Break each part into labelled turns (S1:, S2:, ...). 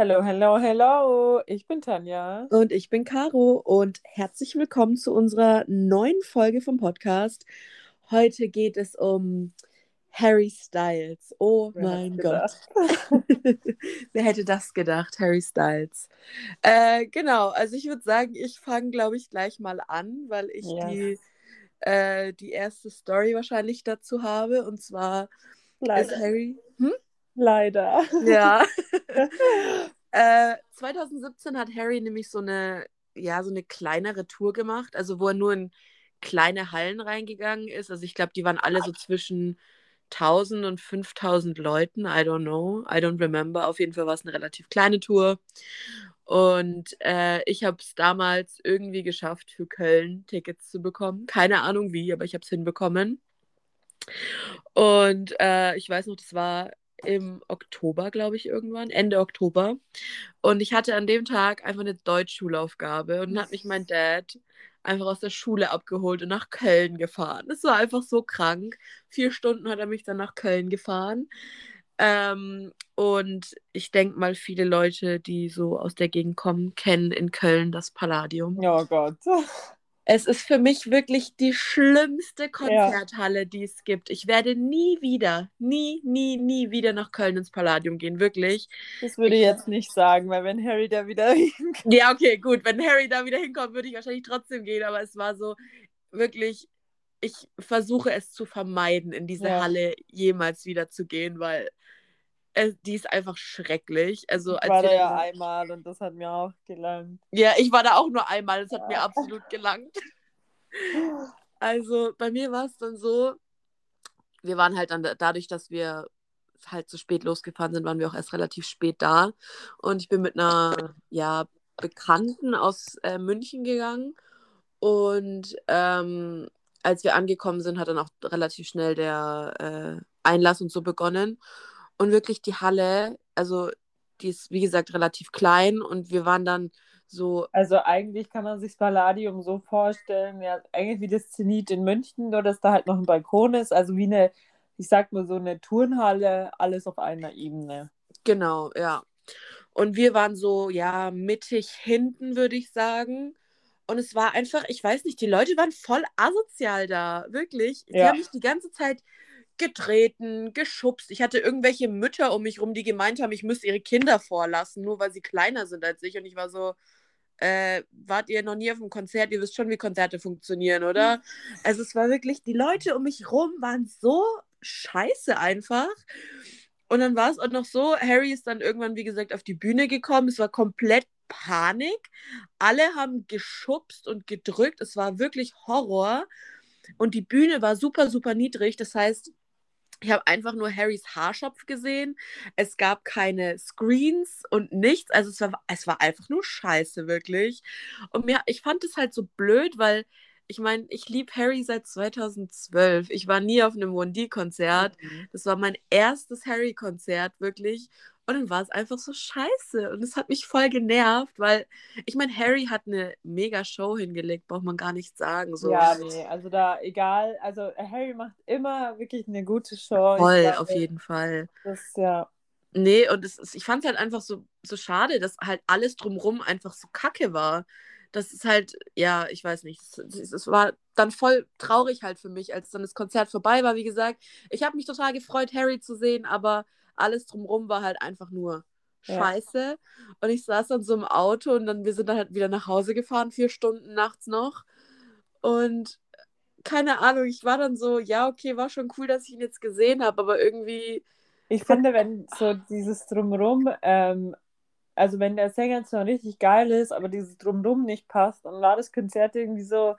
S1: Hello, hello, hello. Ich bin Tanja.
S2: Und ich bin Caro und herzlich willkommen zu unserer neuen Folge vom Podcast. Heute geht es um Harry Styles. Oh
S1: Wer
S2: mein Gott. Wer hätte das gedacht, Harry Styles? Äh, genau, also ich würde sagen, ich fange, glaube ich, gleich mal an, weil ich
S1: Ja.
S2: die, äh, die erste Story wahrscheinlich dazu habe. Und zwar ist
S1: Leider.
S2: Harry. Hm?
S1: Leider.
S2: Ja. Äh, 2017 hat Harry nämlich so eine, ja, so eine kleinere Tour gemacht, also wo er nur in kleine Hallen reingegangen ist. Also ich glaube, die waren alle so zwischen 1000 und 5000 Leuten. I don't know. I don't remember. Auf jeden Fall war es eine relativ kleine Tour. Und äh, ich habe es damals irgendwie geschafft, für Köln Tickets zu bekommen. Keine Ahnung wie, aber ich habe es hinbekommen. Und äh, ich weiß noch, das war im Oktober, glaube ich, irgendwann, Ende Oktober. Und ich hatte an dem Tag einfach eine Deutschschulaufgabe und dann hat mich mein Dad einfach aus der Schule abgeholt und nach Köln gefahren. Das war einfach so krank. Vier Stunden hat er mich dann nach Köln gefahren. Ähm, und ich denke mal, viele Leute, die so aus der Gegend kommen, kennen in Köln das Palladium.
S1: Oh Gott.
S2: Es ist für mich wirklich die schlimmste Konzerthalle, die es gibt. Ich werde nie wieder, nie, nie, nie wieder nach Köln ins Palladium gehen, wirklich.
S1: Das würde ich jetzt nicht sagen, weil wenn Harry da wieder hinkommt.
S2: Ja, okay, gut. Wenn Harry da wieder hinkommt, würde ich wahrscheinlich trotzdem gehen, aber es war so wirklich, ich versuche es zu vermeiden, in diese
S1: Ja.
S2: Halle jemals wieder zu gehen, weil die ist einfach schrecklich. Also,
S1: Ich
S2: als
S1: war da ja einmal und das hat mir auch gelangt.
S2: ja, ich war da auch nur einmal, das hat mir
S1: Ja.
S2: absolut gelangt. Also bei mir war es dann so, wir waren halt dann da- dadurch, dass wir halt zu spät losgefahren sind, waren wir auch erst relativ spät da. Und ich bin mit einer ja, Bekannten aus äh, München gegangen. Und ähm, als wir angekommen sind, hat dann auch relativ schnell der äh, Einlass und so begonnen. Und wirklich die Halle, also die ist wie gesagt relativ klein und wir waren dann so
S1: Also eigentlich kann man sich das Palladium so vorstellen, ja, eigentlich wie das Zenit in München, nur dass da halt noch ein Balkon ist, also wie eine, ich sag mal so eine Turnhalle, alles auf einer Ebene.
S2: Genau, ja. Und wir waren so, ja, mittig hinten, würde ich sagen. Und es war einfach, ich weiß nicht, die Leute waren voll asozial da, wirklich. Die
S1: Ja.
S2: haben mich die ganze Zeit getreten, geschubst. Ich hatte irgendwelche Mütter um mich rum, die gemeint haben, ich müsste ihre Kinder vorlassen, nur weil sie kleiner sind als ich. Und ich war so, äh, wart ihr noch nie auf einem Konzert? Ihr wisst schon, wie Konzerte funktionieren, oder? Also es war wirklich, die Leute um mich rum waren so scheiße einfach. Und dann war es auch noch so, Harry ist dann irgendwann, wie gesagt, auf die Bühne gekommen. Es war komplett Panik. Alle haben geschubst und gedrückt. Es war wirklich Horror. Und die Bühne war super, super niedrig. Das heißt, ich habe einfach nur Harrys Haarschopf gesehen. Es gab keine Screens und nichts. Also es war, es war einfach nur scheiße, wirklich. Und mir, ich fand es halt so blöd, weil ich meine, ich liebe Harry seit 2012. Ich war nie auf einem 1D-Konzert. Das war mein erstes Harry-Konzert, wirklich. Und dann war es einfach so scheiße. Und es hat mich voll genervt, weil ich meine, Harry hat eine mega Show hingelegt, braucht man gar nicht sagen. So.
S1: Ja, nee, also da egal, also Harry macht immer wirklich eine gute Show.
S2: Voll,
S1: glaube,
S2: auf jeden Fall.
S1: Das ja.
S2: Nee, und es ich fand es halt einfach so, so schade, dass halt alles drumrum einfach so kacke war. Das ist halt, ja, ich weiß nicht. Es war dann voll traurig halt für mich, als dann das Konzert vorbei war. Wie gesagt, ich habe mich total gefreut, Harry zu sehen, aber alles drumrum war halt einfach nur
S1: Ja.
S2: scheiße. Und ich saß dann so im Auto und dann, wir sind dann halt wieder nach Hause gefahren, vier Stunden nachts noch. Und keine Ahnung, ich war dann so, ja, okay, war schon cool, dass ich ihn jetzt gesehen habe, aber irgendwie,
S1: Ich finde, wenn so dieses Drumrum, ähm, also wenn der Sänger zwar richtig geil ist, aber dieses Drumrum nicht passt, dann war das Konzert irgendwie so,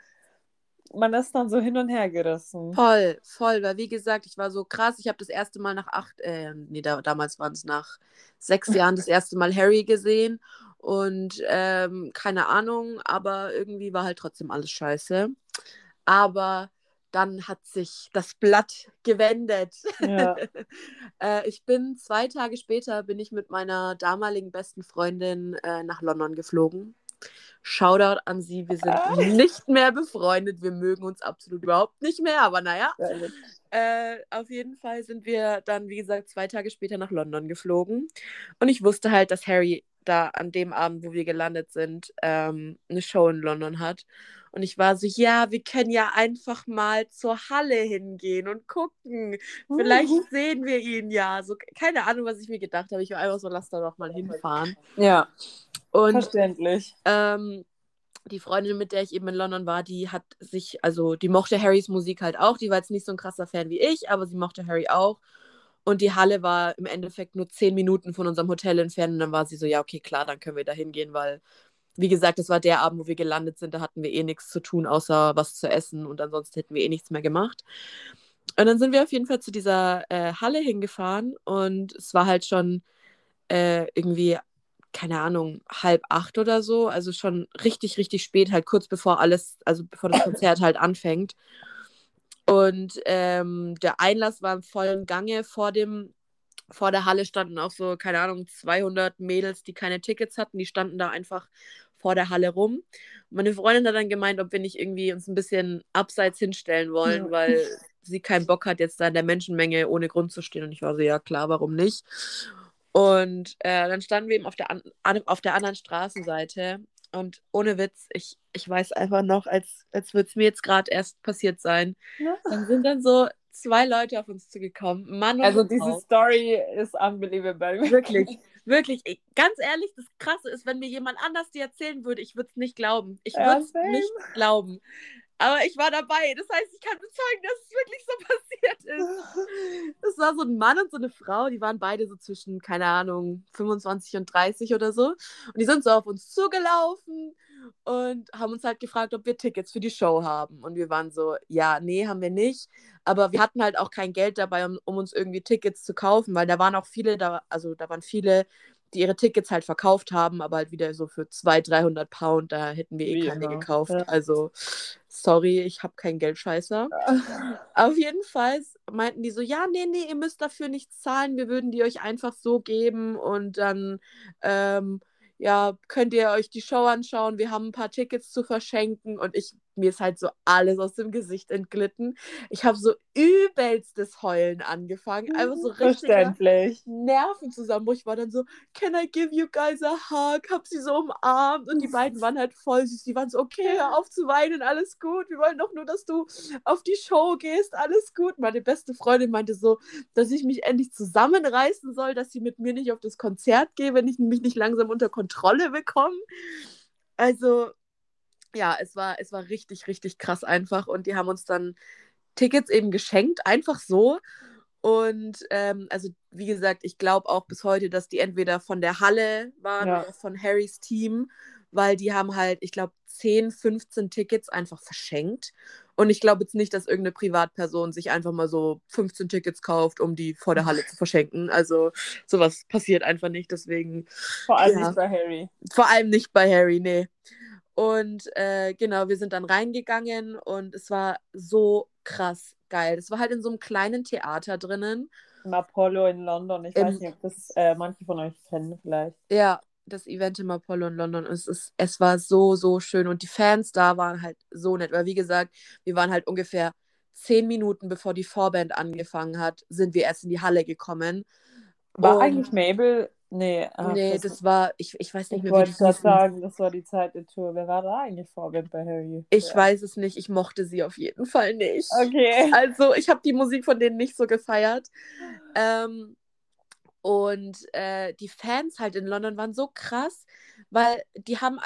S1: man ist dann so hin und her gerissen.
S2: Voll, voll, weil wie gesagt, ich war so krass. Ich habe das erste Mal nach acht, äh, nee, da, damals waren es nach sechs Jahren das erste Mal Harry gesehen und ähm, keine Ahnung, aber irgendwie war halt trotzdem alles scheiße. Aber dann hat sich das Blatt gewendet.
S1: Ja.
S2: äh, ich bin zwei Tage später bin ich mit meiner damaligen besten Freundin äh, nach London geflogen. Shoutout an sie, wir sind nicht mehr befreundet, wir mögen uns absolut überhaupt nicht mehr, aber naja. Äh, auf jeden Fall sind wir dann, wie gesagt, zwei Tage später nach London geflogen. Und ich wusste halt, dass Harry da an dem Abend, wo wir gelandet sind, ähm, eine Show in London hat. Und ich war so, ja, wir können ja einfach mal zur Halle hingehen und gucken. Vielleicht
S1: Mhm.
S2: sehen wir ihn ja. So, keine Ahnung, was ich mir gedacht habe. Ich war einfach so, lass da doch mal hinfahren.
S1: Ja,
S2: Und
S1: verständlich.
S2: ähm, die Freundin, mit der ich eben in London war, die hat sich, also die mochte Harrys Musik halt auch. Die war jetzt nicht so ein krasser Fan wie ich, aber sie mochte Harry auch. Und die Halle war im Endeffekt nur zehn Minuten von unserem Hotel entfernt. Und dann war sie so, ja, okay, klar, dann können wir da hingehen, weil, wie gesagt, das war der Abend, wo wir gelandet sind. Da hatten wir eh nichts zu tun, außer was zu essen. Und ansonsten hätten wir eh nichts mehr gemacht. Und dann sind wir auf jeden Fall zu dieser äh, Halle hingefahren. Und es war halt schon äh, irgendwie keine Ahnung, halb acht oder so, also schon richtig, richtig spät, halt kurz bevor alles, also bevor das Konzert halt anfängt. Und ähm, der Einlass war im vollen Gange. Vor dem, vor der Halle standen auch so, keine Ahnung, 200 Mädels, die keine Tickets hatten. Die standen da einfach vor der Halle rum. Und meine Freundin hat dann gemeint, ob wir nicht irgendwie uns ein bisschen abseits hinstellen wollen,
S1: Ja.
S2: weil sie keinen Bock hat, jetzt da in der Menschenmenge ohne Grund zu stehen. Und ich war so, ja klar, warum nicht? Und äh, dann standen wir eben auf der, an, auf der anderen Straßenseite. Und ohne Witz, ich, ich weiß einfach noch, als, als würde es mir jetzt gerade erst passiert sein. Dann sind dann so zwei Leute auf uns zugekommen. Mann und
S1: Also diese
S2: Frau.
S1: Story ist unbelievable.
S2: Wirklich, wirklich. Ich, ganz ehrlich, das Krasse ist, wenn mir jemand anders die erzählen würde, ich würde es nicht glauben. Ich
S1: Ja,
S2: würde es
S1: same.
S2: nicht glauben. Aber ich war dabei. Das heißt, ich kann bezeugen, dass es wirklich so passiert ist. Das war so ein Mann und so eine Frau, die waren beide so zwischen, keine Ahnung, 25 und 30 oder so. Und die sind so auf uns zugelaufen und haben uns halt gefragt, ob wir Tickets für die Show haben. Und wir waren so, ja, nee, haben wir nicht. Aber wir hatten halt auch kein Geld dabei, um, um uns irgendwie Tickets zu kaufen, weil da waren auch viele, da, also da waren viele, die ihre Tickets halt verkauft haben, aber halt wieder so für 200, 300 Pound, da hätten wir eh
S1: Wie
S2: keine gekauft.
S1: ja.
S2: Also, sorry, ich habe kein Geldscheißer. Auf jeden Fall meinten die so, ja, nee, nee, ihr müsst dafür nichts zahlen, wir würden die euch einfach so geben und dann, ähm, ja, könnt ihr euch die Show anschauen, wir haben ein paar Tickets zu verschenken und ich, mir ist halt so alles aus dem Gesicht entglitten. Ich habe so übelstes Heulen angefangen, einfach so richtig. Nervenzusammenbruch. Ich war dann so, can I give you guys a hug? Hab sie so umarmt und die beiden waren halt voll süß. Die waren so, okay, hör auf zu weinen, alles gut. Wir wollen doch nur, dass du auf die Show gehst, alles gut. Meine beste Freundin meinte so, dass ich mich endlich zusammenreißen soll, dass sie mit mir nicht auf das Konzert gehe, wenn ich mich nicht langsam unter Kontrolle bekomme. Also, ja, es war, es war richtig, richtig krass einfach. Und die haben uns dann Tickets eben geschenkt, einfach so. Und ähm, also, wie gesagt, ich glaube auch bis heute, dass die entweder von der Halle waren
S1: Ja.
S2: oder von Harrys Team, weil die haben halt, ich glaube, 10, 15 Tickets einfach verschenkt. Und ich glaube jetzt nicht, dass irgendeine Privatperson sich einfach mal so 15 Tickets kauft, um die vor der Halle zu verschenken. Also sowas passiert einfach nicht. Deswegen
S1: Vor allem
S2: Ja.
S1: nicht bei Harry.
S2: vor allem nicht bei Harry, nee. Und äh, genau, wir sind dann reingegangen und es war so krass geil. Es war halt in so einem kleinen Theater drinnen.
S1: Im Apollo in London. Ich
S2: Im-
S1: weiß nicht, ob das äh, manche von euch kennen vielleicht.
S2: Ja, das Event im Apollo in London. Es, ist, es war so, so schön. Und die Fans da waren halt so nett. Weil, wie gesagt, wir waren halt ungefähr zehn Minuten bevor die Vorband angefangen hat, sind wir erst in die Halle gekommen.
S1: War
S2: Und-
S1: eigentlich Mabel? Nee, ach,
S2: nee,
S1: das,
S2: das war, ich, ich weiß nicht
S1: ich
S2: mehr, wie
S1: wollte gerade
S2: hießen.
S1: sagen, das war die Zeit der Tour. Wer war da eigentlich Vorband bei Harry?
S2: Ich
S1: Ja.
S2: weiß es nicht. Ich mochte sie auf jeden Fall nicht.
S1: Okay.
S2: Also, ich habe die Musik von denen nicht so gefeiert. Ähm, und äh, die Fans halt in London waren so krass, weil die haben,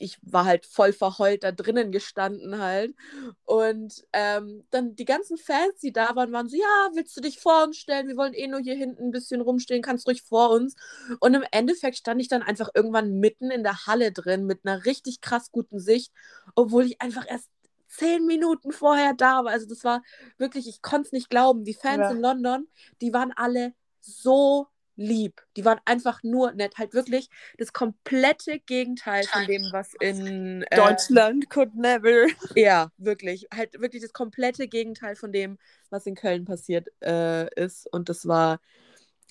S2: ich war halt voll verheult da drinnen gestanden halt. Und ähm, dann die ganzen Fans, die da waren, waren so, ja, willst du dich vor uns stellen? Wir wollen eh nur hier hinten ein bisschen rumstehen, kannst ruhig vor uns. Und im Endeffekt stand ich dann einfach irgendwann mitten in der Halle drin mit einer richtig krass guten Sicht, obwohl ich einfach erst zehn Minuten vorher da war. Also das war wirklich, ich konnte es nicht glauben. Die Fans
S1: Ja.
S2: in London, die waren alle so lieb. Die waren einfach nur nett. Halt wirklich das komplette Gegenteil von dem, was in äh,
S1: Deutschland could never.
S2: ja, wirklich. Halt wirklich das komplette Gegenteil von dem, was in Köln passiert äh, ist. Und das war,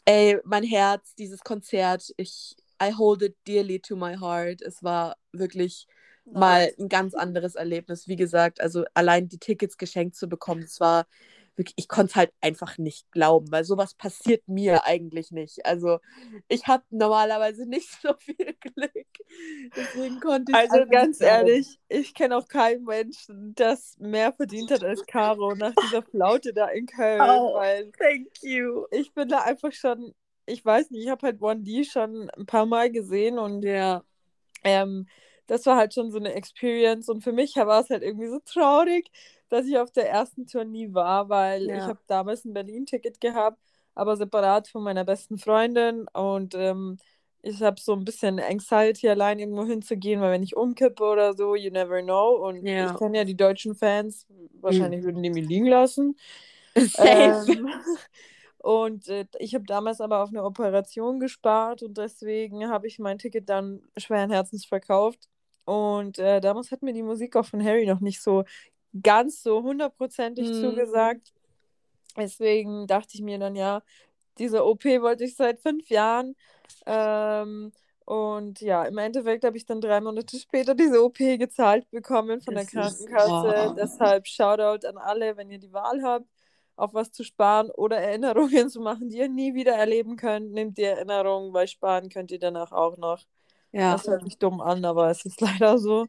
S2: ey, mein Herz, dieses Konzert, ich, I hold it dearly to my heart. Es war wirklich mal ein ganz anderes Erlebnis. Wie gesagt, also allein die Tickets geschenkt zu bekommen, es war ich konnte es halt einfach nicht glauben, weil sowas passiert mir eigentlich nicht. Also ich habe normalerweise nicht so viel Glück. Deswegen konnte ich
S1: Also ganz ehrlich, ich kenne auch keinen Menschen, das mehr verdient hat als Caro nach dieser Flaute da in Köln.
S2: Oh,
S1: weil
S2: thank you.
S1: ich bin da einfach schon, ich weiß nicht, ich habe halt One D schon ein paar Mal gesehen und
S2: Ja.
S1: ähm, das war halt schon so eine Experience. Und für mich war es halt irgendwie so traurig, dass ich auf der ersten Tour nie war, weil
S2: Ja.
S1: ich habe damals ein Berlin-Ticket gehabt, aber separat von meiner besten Freundin. Und ähm, ich habe so ein bisschen Anxiety, allein irgendwo hinzugehen, weil wenn ich umkippe oder so, you never know. Und
S2: Ja.
S1: ich kenne ja die deutschen Fans, wahrscheinlich würden die mich liegen lassen.
S2: Safe.
S1: Ähm, und äh, ich habe damals aber auf eine Operation gespart und deswegen habe ich mein Ticket dann schweren Herzens verkauft. Und äh, damals hat mir die Musik auch von Harry noch nicht so ganz so hundertprozentig
S2: Mhm.
S1: zugesagt. Deswegen dachte ich mir dann, ja, diese OP wollte ich seit fünf Jahren. Ähm, und ja, im Endeffekt habe ich dann drei Monate später diese OP gezahlt bekommen von der
S2: Das ist-
S1: Krankenkasse. Deshalb Shoutout an alle, wenn ihr die Wahl habt, auf was zu sparen oder Erinnerungen zu machen, die ihr nie wieder erleben könnt. Nehmt die Erinnerungen, weil sparen könnt ihr danach auch noch.
S2: ja.
S1: Das hört sich dumm an, aber es ist leider so.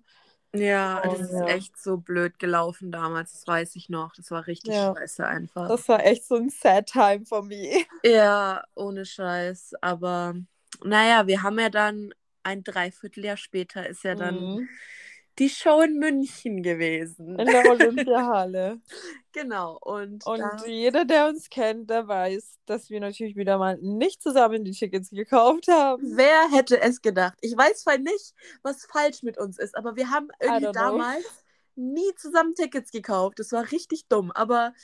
S2: Ja, das ist
S1: ja.
S2: echt so blöd gelaufen damals, das weiß ich noch. Das war richtig
S1: Ja.
S2: scheiße einfach.
S1: Das war echt so ein sad time for me.
S2: Ja, ohne Scheiß. Aber naja, wir haben ja dann ein Dreivierteljahr später ist ja dann
S1: Mhm.
S2: Die Show in München gewesen.
S1: In der Olympiahalle.
S2: Genau. Und,
S1: Und
S2: da,
S1: jeder, der uns kennt, der weiß, dass wir natürlich wieder mal nicht zusammen die Tickets gekauft haben.
S2: wer hätte es gedacht? Ich weiß zwar nicht, was falsch mit uns ist, aber wir haben irgendwie damals nie zusammen Tickets gekauft. Das war richtig dumm. Aber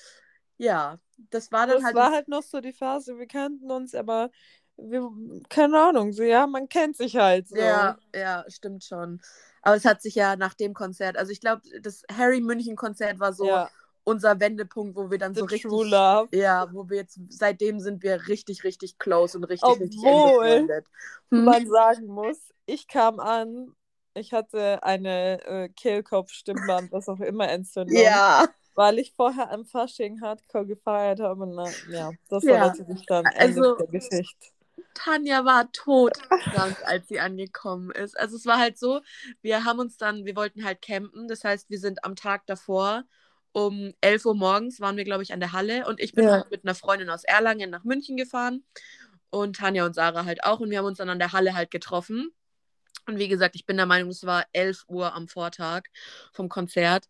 S2: ja, das war dann
S1: Das
S2: halt.
S1: war halt noch so die Phase, wir kannten uns, aber wir, keine Ahnung, so ja, man kennt sich halt so.
S2: Ja, ja, stimmt schon. Aber es hat sich ja nach dem Konzert, also ich glaube, das Harry München Konzert war so
S1: ja.
S2: unser Wendepunkt, wo wir dann
S1: The
S2: so richtig, ja, wo wir jetzt seitdem sind wir richtig, richtig close und richtig, richtig
S1: Obwohl-
S2: befreundet. Hm.
S1: man sagen muss, ich kam an, ich hatte eine äh, Kehlkopf-Stimmband, was auch immer Entzündung,
S2: Ja,
S1: weil ich vorher am Fasching Hardcore gefeiert habe. Und na, ja, das
S2: Ja.
S1: war natürlich dann Ende
S2: Also-
S1: der Geschichte.
S2: Tanja war todkrank, als sie angekommen ist. Also es war halt so, wir haben uns dann, wir wollten halt campen, das heißt, wir sind am Tag davor um 11 Uhr morgens waren wir, glaube ich, an der Halle und ich bin
S1: Ja.
S2: halt mit einer Freundin aus Erlangen nach München gefahren und Tanja und Sarah halt auch und wir haben uns dann an der Halle halt getroffen. Und wie gesagt, ich bin der Meinung, es war 11 Uhr am Vortag vom Konzert.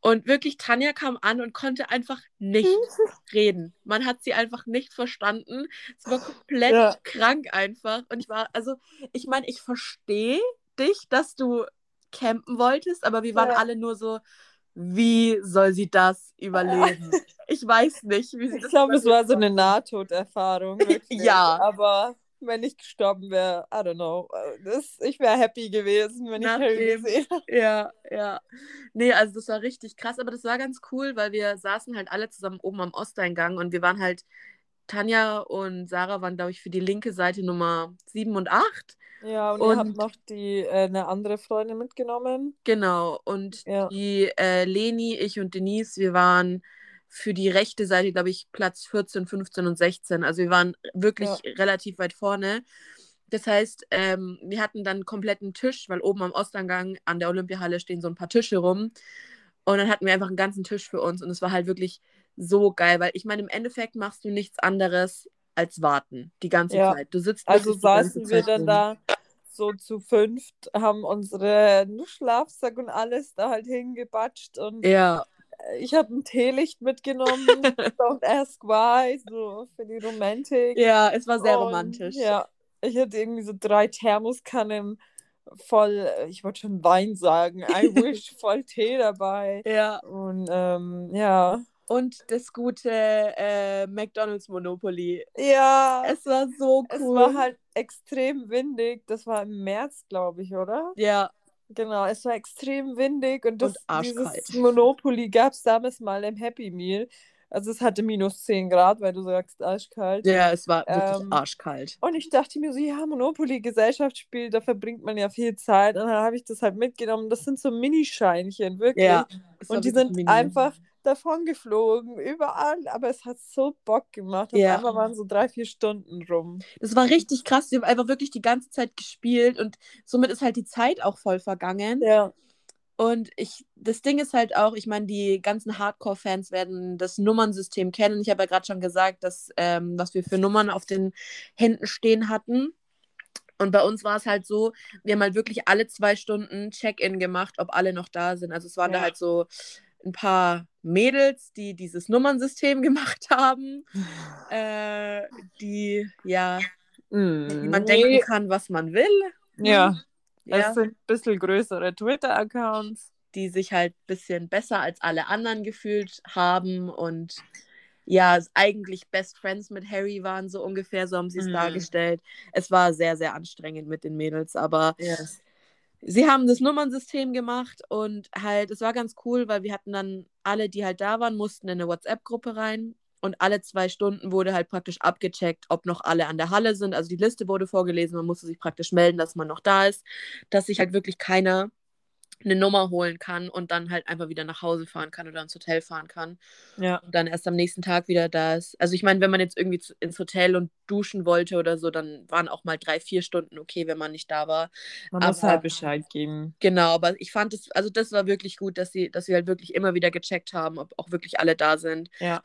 S2: Und wirklich, Tanja kam an und konnte einfach nicht reden. Man hat sie einfach nicht verstanden. Sie war komplett
S1: Ja.
S2: krank einfach. Und ich war, also, ich meine, ich verstehe dich, dass du campen wolltest, aber wir waren
S1: Ja.
S2: alle nur so, wie soll sie das überleben? Ich weiß nicht, wie sie
S1: Ich
S2: das
S1: glaube, es war so eine Nahtoderfahrung. Wirklich.
S2: Ja.
S1: Aber wenn ich gestorben wäre, I don't know. Das, ich wäre happy gewesen, wenn ich Harry gesehen hätte.
S2: Ja, ja. Nee, also das war richtig krass, aber das war ganz cool, weil wir saßen halt alle zusammen oben am Osteingang und wir waren halt, Tanja und Sarah waren, glaube ich, für die linke Seite Nummer 7 und 8.
S1: Ja, und,
S2: Und-
S1: ihr habt noch die, äh, eine andere Freundin mitgenommen.
S2: Genau. Und
S1: Ja.
S2: die äh, Leni, ich und Denise, wir waren für die rechte Seite, glaube ich, Platz 14, 15 und 16. Also wir waren wirklich relativ weit vorne. Das heißt, ähm, wir hatten dann einen kompletten Tisch, weil oben am Osteingang an der Olympiahalle stehen so ein paar Tische rum. Und dann hatten wir einfach einen ganzen Tisch für uns. Und es war halt wirklich so geil, weil ich meine, im Endeffekt machst du nichts anderes als warten die ganze
S1: Ja.
S2: Zeit. Du sitzt
S1: Also saßen wir dann da so zu fünft, haben unsere Schlafsack und alles da halt hingebatscht und
S2: Ja,
S1: ich habe ein Teelicht mitgenommen, Don't Ask Why, so für die Romantik.
S2: ja, es war sehr
S1: Und,
S2: romantisch.
S1: Ja, ich hatte irgendwie so drei Thermoskannen voll, ich wollte schon Wein sagen, I wish, voll Tee dabei.
S2: ja.
S1: Und ähm, ja.
S2: Und das gute äh, McDonald's Monopoly.
S1: Ja,
S2: Es war so cool.
S1: es war halt extrem windig. Das war im März, glaube ich, oder?
S2: ja,
S1: Genau, es war extrem windig und, das,
S2: Und
S1: dieses Monopoly gab es damals mal im Happy Meal. Also es hatte minus 10 Grad, weil du sagst arschkalt.
S2: ja, es war wirklich
S1: Ähm,
S2: arschkalt.
S1: Und ich dachte mir so, ja, Monopoly, Gesellschaftsspiel, da verbringt man ja viel Zeit. Und dann habe ich das halt mitgenommen. Das sind so Minischeinchen, wirklich.
S2: Ja,
S1: und die sind
S2: mini.
S1: einfach davon geflogen, überall, aber es hat so Bock gemacht. Auf
S2: Ja.
S1: einmal waren so drei, vier Stunden rum.
S2: Das war richtig krass. Wir haben einfach wirklich die ganze Zeit gespielt und somit ist halt die Zeit auch voll vergangen.
S1: Ja.
S2: Und ich, das Ding ist halt auch, ich meine, die ganzen Hardcore-Fans werden das Nummernsystem kennen. Ich habe ja gerade schon gesagt, dass, ähm, was wir für Nummern auf den Händen stehen hatten. Und bei uns war es halt so, wir haben halt wirklich alle zwei Stunden Check-in gemacht, ob alle noch da sind. Also es waren da
S1: Ja.
S2: halt so ein paar Mädels, die dieses Nummernsystem gemacht haben, äh, die, ja, wie man denken kann, was man will.
S1: Mhm. Ja,
S2: Ja.
S1: es sind ein bisschen größere Twitter-Accounts.
S2: die sich halt ein bisschen besser als alle anderen gefühlt haben und ja, eigentlich Best Friends mit Harry waren, so ungefähr, so haben sie es
S1: Mhm.
S2: dargestellt. Es war sehr, sehr anstrengend mit den Mädels, aber
S1: Yes.
S2: Sie haben das Nummernsystem gemacht und halt, es war ganz cool, weil wir hatten dann alle, die halt da waren, mussten in eine WhatsApp-Gruppe rein und alle zwei Stunden wurde halt praktisch abgecheckt, ob noch alle an der Halle sind. Also die Liste wurde vorgelesen, man musste sich praktisch melden, dass man noch da ist, dass sich halt wirklich keiner eine Nummer holen kann und dann halt einfach wieder nach Hause fahren kann oder ins Hotel fahren kann
S1: Ja.
S2: und dann erst am nächsten Tag wieder da ist. Also ich meine, wenn man jetzt irgendwie zu, ins Hotel und duschen wollte oder so, dann waren auch mal drei, vier Stunden okay, wenn man nicht da war.
S1: Man muss
S2: Aber-
S1: halt Bescheid geben.
S2: Genau, aber ich fand es, also das war wirklich gut, dass sie, dass wir halt wirklich immer wieder gecheckt haben, ob auch wirklich alle da sind.
S1: Ja.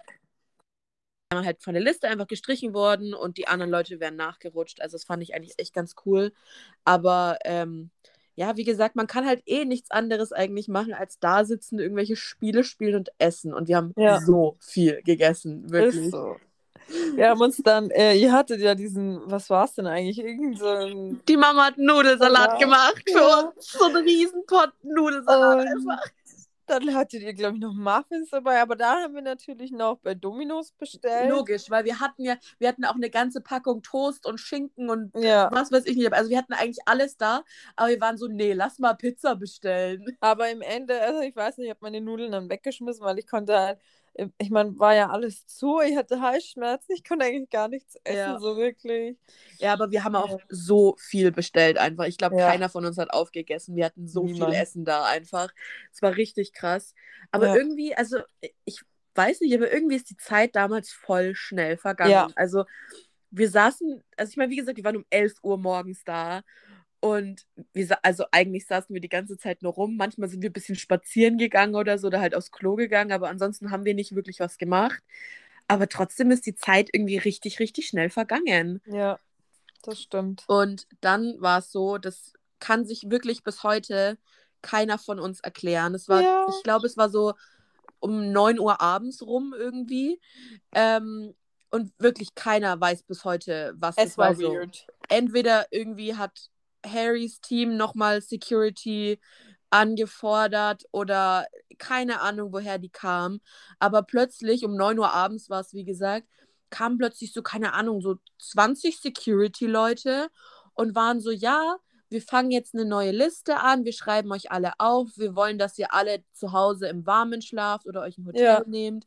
S2: Dann halt von der Liste einfach gestrichen worden und die anderen Leute wären nachgerutscht. Also das fand ich eigentlich echt ganz cool. Aber ähm, ja, wie gesagt, man kann halt eh nichts anderes eigentlich machen, als da sitzen, irgendwelche Spiele spielen und essen. Und wir haben
S1: Ja.
S2: so viel gegessen, wirklich.
S1: Ist so. Wir haben uns dann, äh, ihr hattet ja diesen, was war es denn eigentlich? Irgend so ein.
S2: Die Mama hat Nudelsalat
S1: Ja.
S2: gemacht für uns. So einen Riesenpott Nudelsalat
S1: Und
S2: einfach.
S1: Dann hattet ihr, glaube ich, noch Muffins dabei, aber da haben wir natürlich noch bei Domino's bestellt.
S2: Logisch, weil wir hatten ja, wir hatten auch eine ganze Packung Toast und Schinken und
S1: Ja,
S2: was weiß ich nicht. Also wir hatten eigentlich alles da, aber wir waren so, nee, lass mal Pizza bestellen.
S1: aber im Ende, also ich weiß nicht, ich habe meine Nudeln dann weggeschmissen, weil ich konnte halt, ich meine, war ja alles zu, ich hatte Halsschmerzen, ich konnte eigentlich gar nichts essen,
S2: Ja.
S1: so wirklich.
S2: Ja, aber wir haben auch
S1: Ja.
S2: so viel bestellt einfach. Ich glaube,
S1: Ja.
S2: keiner von uns hat aufgegessen. Wir hatten so
S1: Niemand.
S2: viel Essen da einfach. Es war richtig krass. Aber irgendwie, also ich weiß nicht, aber irgendwie ist die Zeit damals voll schnell vergangen.
S1: Ja.
S2: Also wir saßen, also ich meine, wie gesagt, wir waren um 11 Uhr morgens da. Und wir, also eigentlich saßen wir die ganze Zeit nur rum. Manchmal sind wir ein bisschen spazieren gegangen oder so, oder halt aufs Klo gegangen, aber ansonsten haben wir nicht wirklich was gemacht. Aber trotzdem ist die Zeit irgendwie richtig, richtig schnell vergangen.
S1: Ja, das stimmt.
S2: Und dann war es so, das kann sich wirklich bis heute keiner von uns erklären. Es war,
S1: Ja.
S2: ich glaube, es war so um 9 Uhr abends rum irgendwie. Ähm, und wirklich keiner weiß bis heute, was
S1: Es war
S2: war. So.
S1: weird.
S2: Entweder irgendwie hat Harrys Team nochmal Security angefordert oder keine Ahnung, woher die kam. Aber plötzlich um 9 Uhr abends war es, wie gesagt, kamen plötzlich so, keine Ahnung, so 20 Security-Leute und waren so, ja, wir fangen jetzt eine neue Liste an, wir schreiben euch alle auf, wir wollen, dass ihr alle zu Hause im Warmen schlaft oder euch ein Hotel
S1: Ja.
S2: nehmt.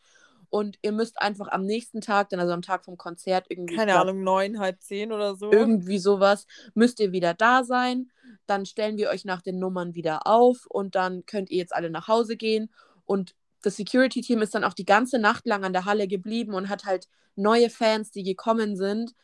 S2: Und ihr müsst einfach am nächsten Tag, dann also am Tag vom Konzert, irgendwie
S1: Keine
S2: glaub,
S1: Ahnung, neun, halb zehn oder so.
S2: irgendwie sowas, müsst ihr wieder da sein. Dann stellen wir euch nach den Nummern wieder auf und dann könnt ihr jetzt alle nach Hause gehen. Und das Security-Team ist dann auch die ganze Nacht lang an der Halle geblieben und hat halt neue Fans, die gekommen sind,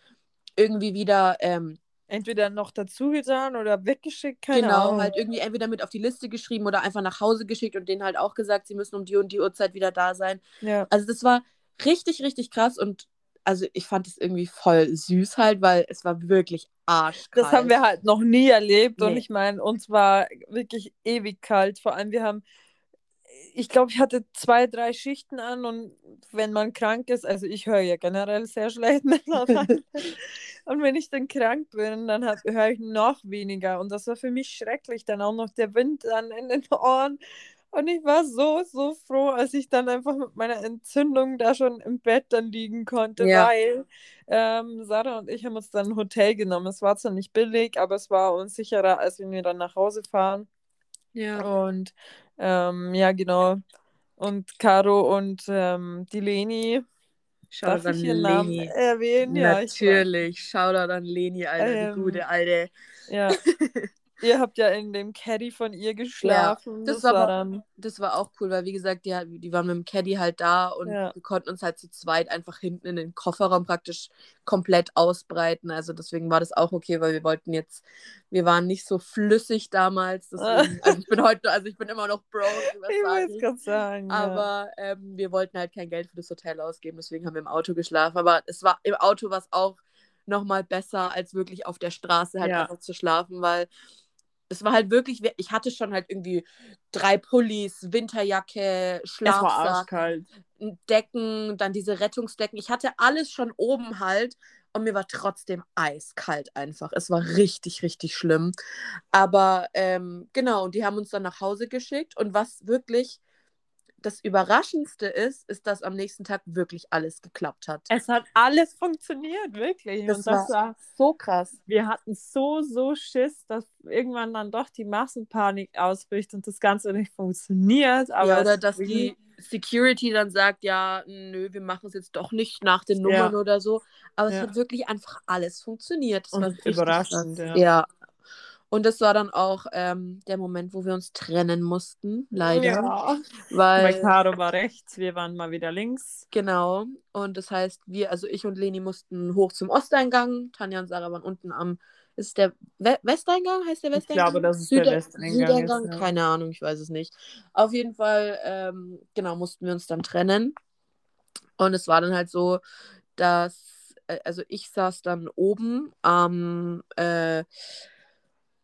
S2: irgendwie wieder, ähm,
S1: Entweder noch dazu getan oder weggeschickt, keine
S2: genau,
S1: Ahnung.
S2: halt irgendwie entweder mit auf die Liste geschrieben oder einfach nach Hause geschickt und denen halt auch gesagt, sie müssen um die und die Uhrzeit wieder da sein.
S1: Ja.
S2: Also das war richtig, richtig krass und also ich fand es irgendwie voll süß halt, weil es war wirklich arschkalt.
S1: Das haben wir halt noch nie erlebt und
S2: Nee.
S1: ich meine, uns war wirklich ewig kalt. Vor allem, wir haben, ich glaube, ich hatte zwei, drei Schichten an und wenn man krank ist, also ich höre ja generell sehr schlecht mittlerweile. und wenn ich dann krank bin, dann höre ich noch weniger und das war für mich schrecklich. Dann auch noch der Wind dann in den Ohren. Und ich war so, so froh, als ich dann einfach mit meiner Entzündung da schon im Bett dann liegen konnte,
S2: Ja.
S1: weil ähm, Sarah und ich haben uns dann ein Hotel genommen. Es war zwar nicht billig, aber es war uns sicherer, als wenn wir dann nach Hause fahren.
S2: Ja.
S1: Und ähm, ja, genau. Und Caro und ähm, die Leni, darf
S2: Shoutout an
S1: ich ihren Namen
S2: Leni.
S1: erwähnen? Ja.
S2: Natürlich. Shoutout an Leni, Alter,
S1: Ähm,
S2: die gute Alte.
S1: Ja. Ihr habt ja in dem Caddy von ihr geschlafen.
S2: das
S1: das,
S2: war
S1: war dann.
S2: Das war auch cool, weil wie gesagt, die, die waren mit dem Caddy halt da und
S1: Ja.
S2: wir konnten uns halt zu zweit einfach hinten in den Kofferraum praktisch komplett ausbreiten. Also deswegen war das auch okay, weil wir wollten jetzt, wir waren nicht so flüssig damals. Deswegen, also ich bin heute, also ich bin immer noch was
S1: Ich wollte
S2: ich.
S1: gerade sagen. ja.
S2: Aber ähm, wir wollten halt kein Geld für das Hotel ausgeben, deswegen haben wir im Auto geschlafen. Aber es war im Auto was auch nochmal besser, als wirklich auf der Straße halt
S1: Ja.
S2: einfach zu schlafen, weil es war halt wirklich, ich hatte schon halt irgendwie drei Pullis, Winterjacke, Schlafsack. Decken, dann diese Rettungsdecken. Ich hatte alles schon oben halt und mir war trotzdem eiskalt einfach. Es war richtig, richtig schlimm. Aber ähm, genau, und die haben uns dann nach Hause geschickt und was wirklich das Überraschendste ist, ist, dass am nächsten Tag wirklich alles geklappt hat.
S1: Es hat alles funktioniert, wirklich.
S2: Das
S1: und das war,
S2: so krass.
S1: wir hatten so, so Schiss, dass irgendwann dann doch die Massenpanik ausbricht und das Ganze nicht funktioniert. Aber
S2: ja, oder
S1: es
S2: dass die Security dann sagt, ja, nö, wir machen es jetzt doch nicht nach den
S1: Ja.
S2: Nummern oder so. Aber es
S1: Ja.
S2: hat wirklich einfach alles funktioniert. Das
S1: Und
S2: war
S1: überraschend,
S2: krass.
S1: ja.
S2: ja. Und das war dann auch ähm, der Moment, wo wir uns trennen mussten, leider.
S1: Ja.
S2: Weil,
S1: Caro war rechts, wir waren mal wieder links.
S2: genau. Und das heißt, wir, also ich und Leni mussten hoch zum Osteingang. Tanja und Sarah waren unten am, ist der We Westeingang? Heißt der
S1: Ich
S2: Westeingang?
S1: glaube, dass es der Westeingang
S2: Südeingang?
S1: ist, ja.
S2: Keine Ahnung, ich weiß es nicht. Auf jeden Fall, ähm, genau, mussten wir uns dann trennen. Und es war dann halt so, dass, äh, also ich saß dann oben am, äh,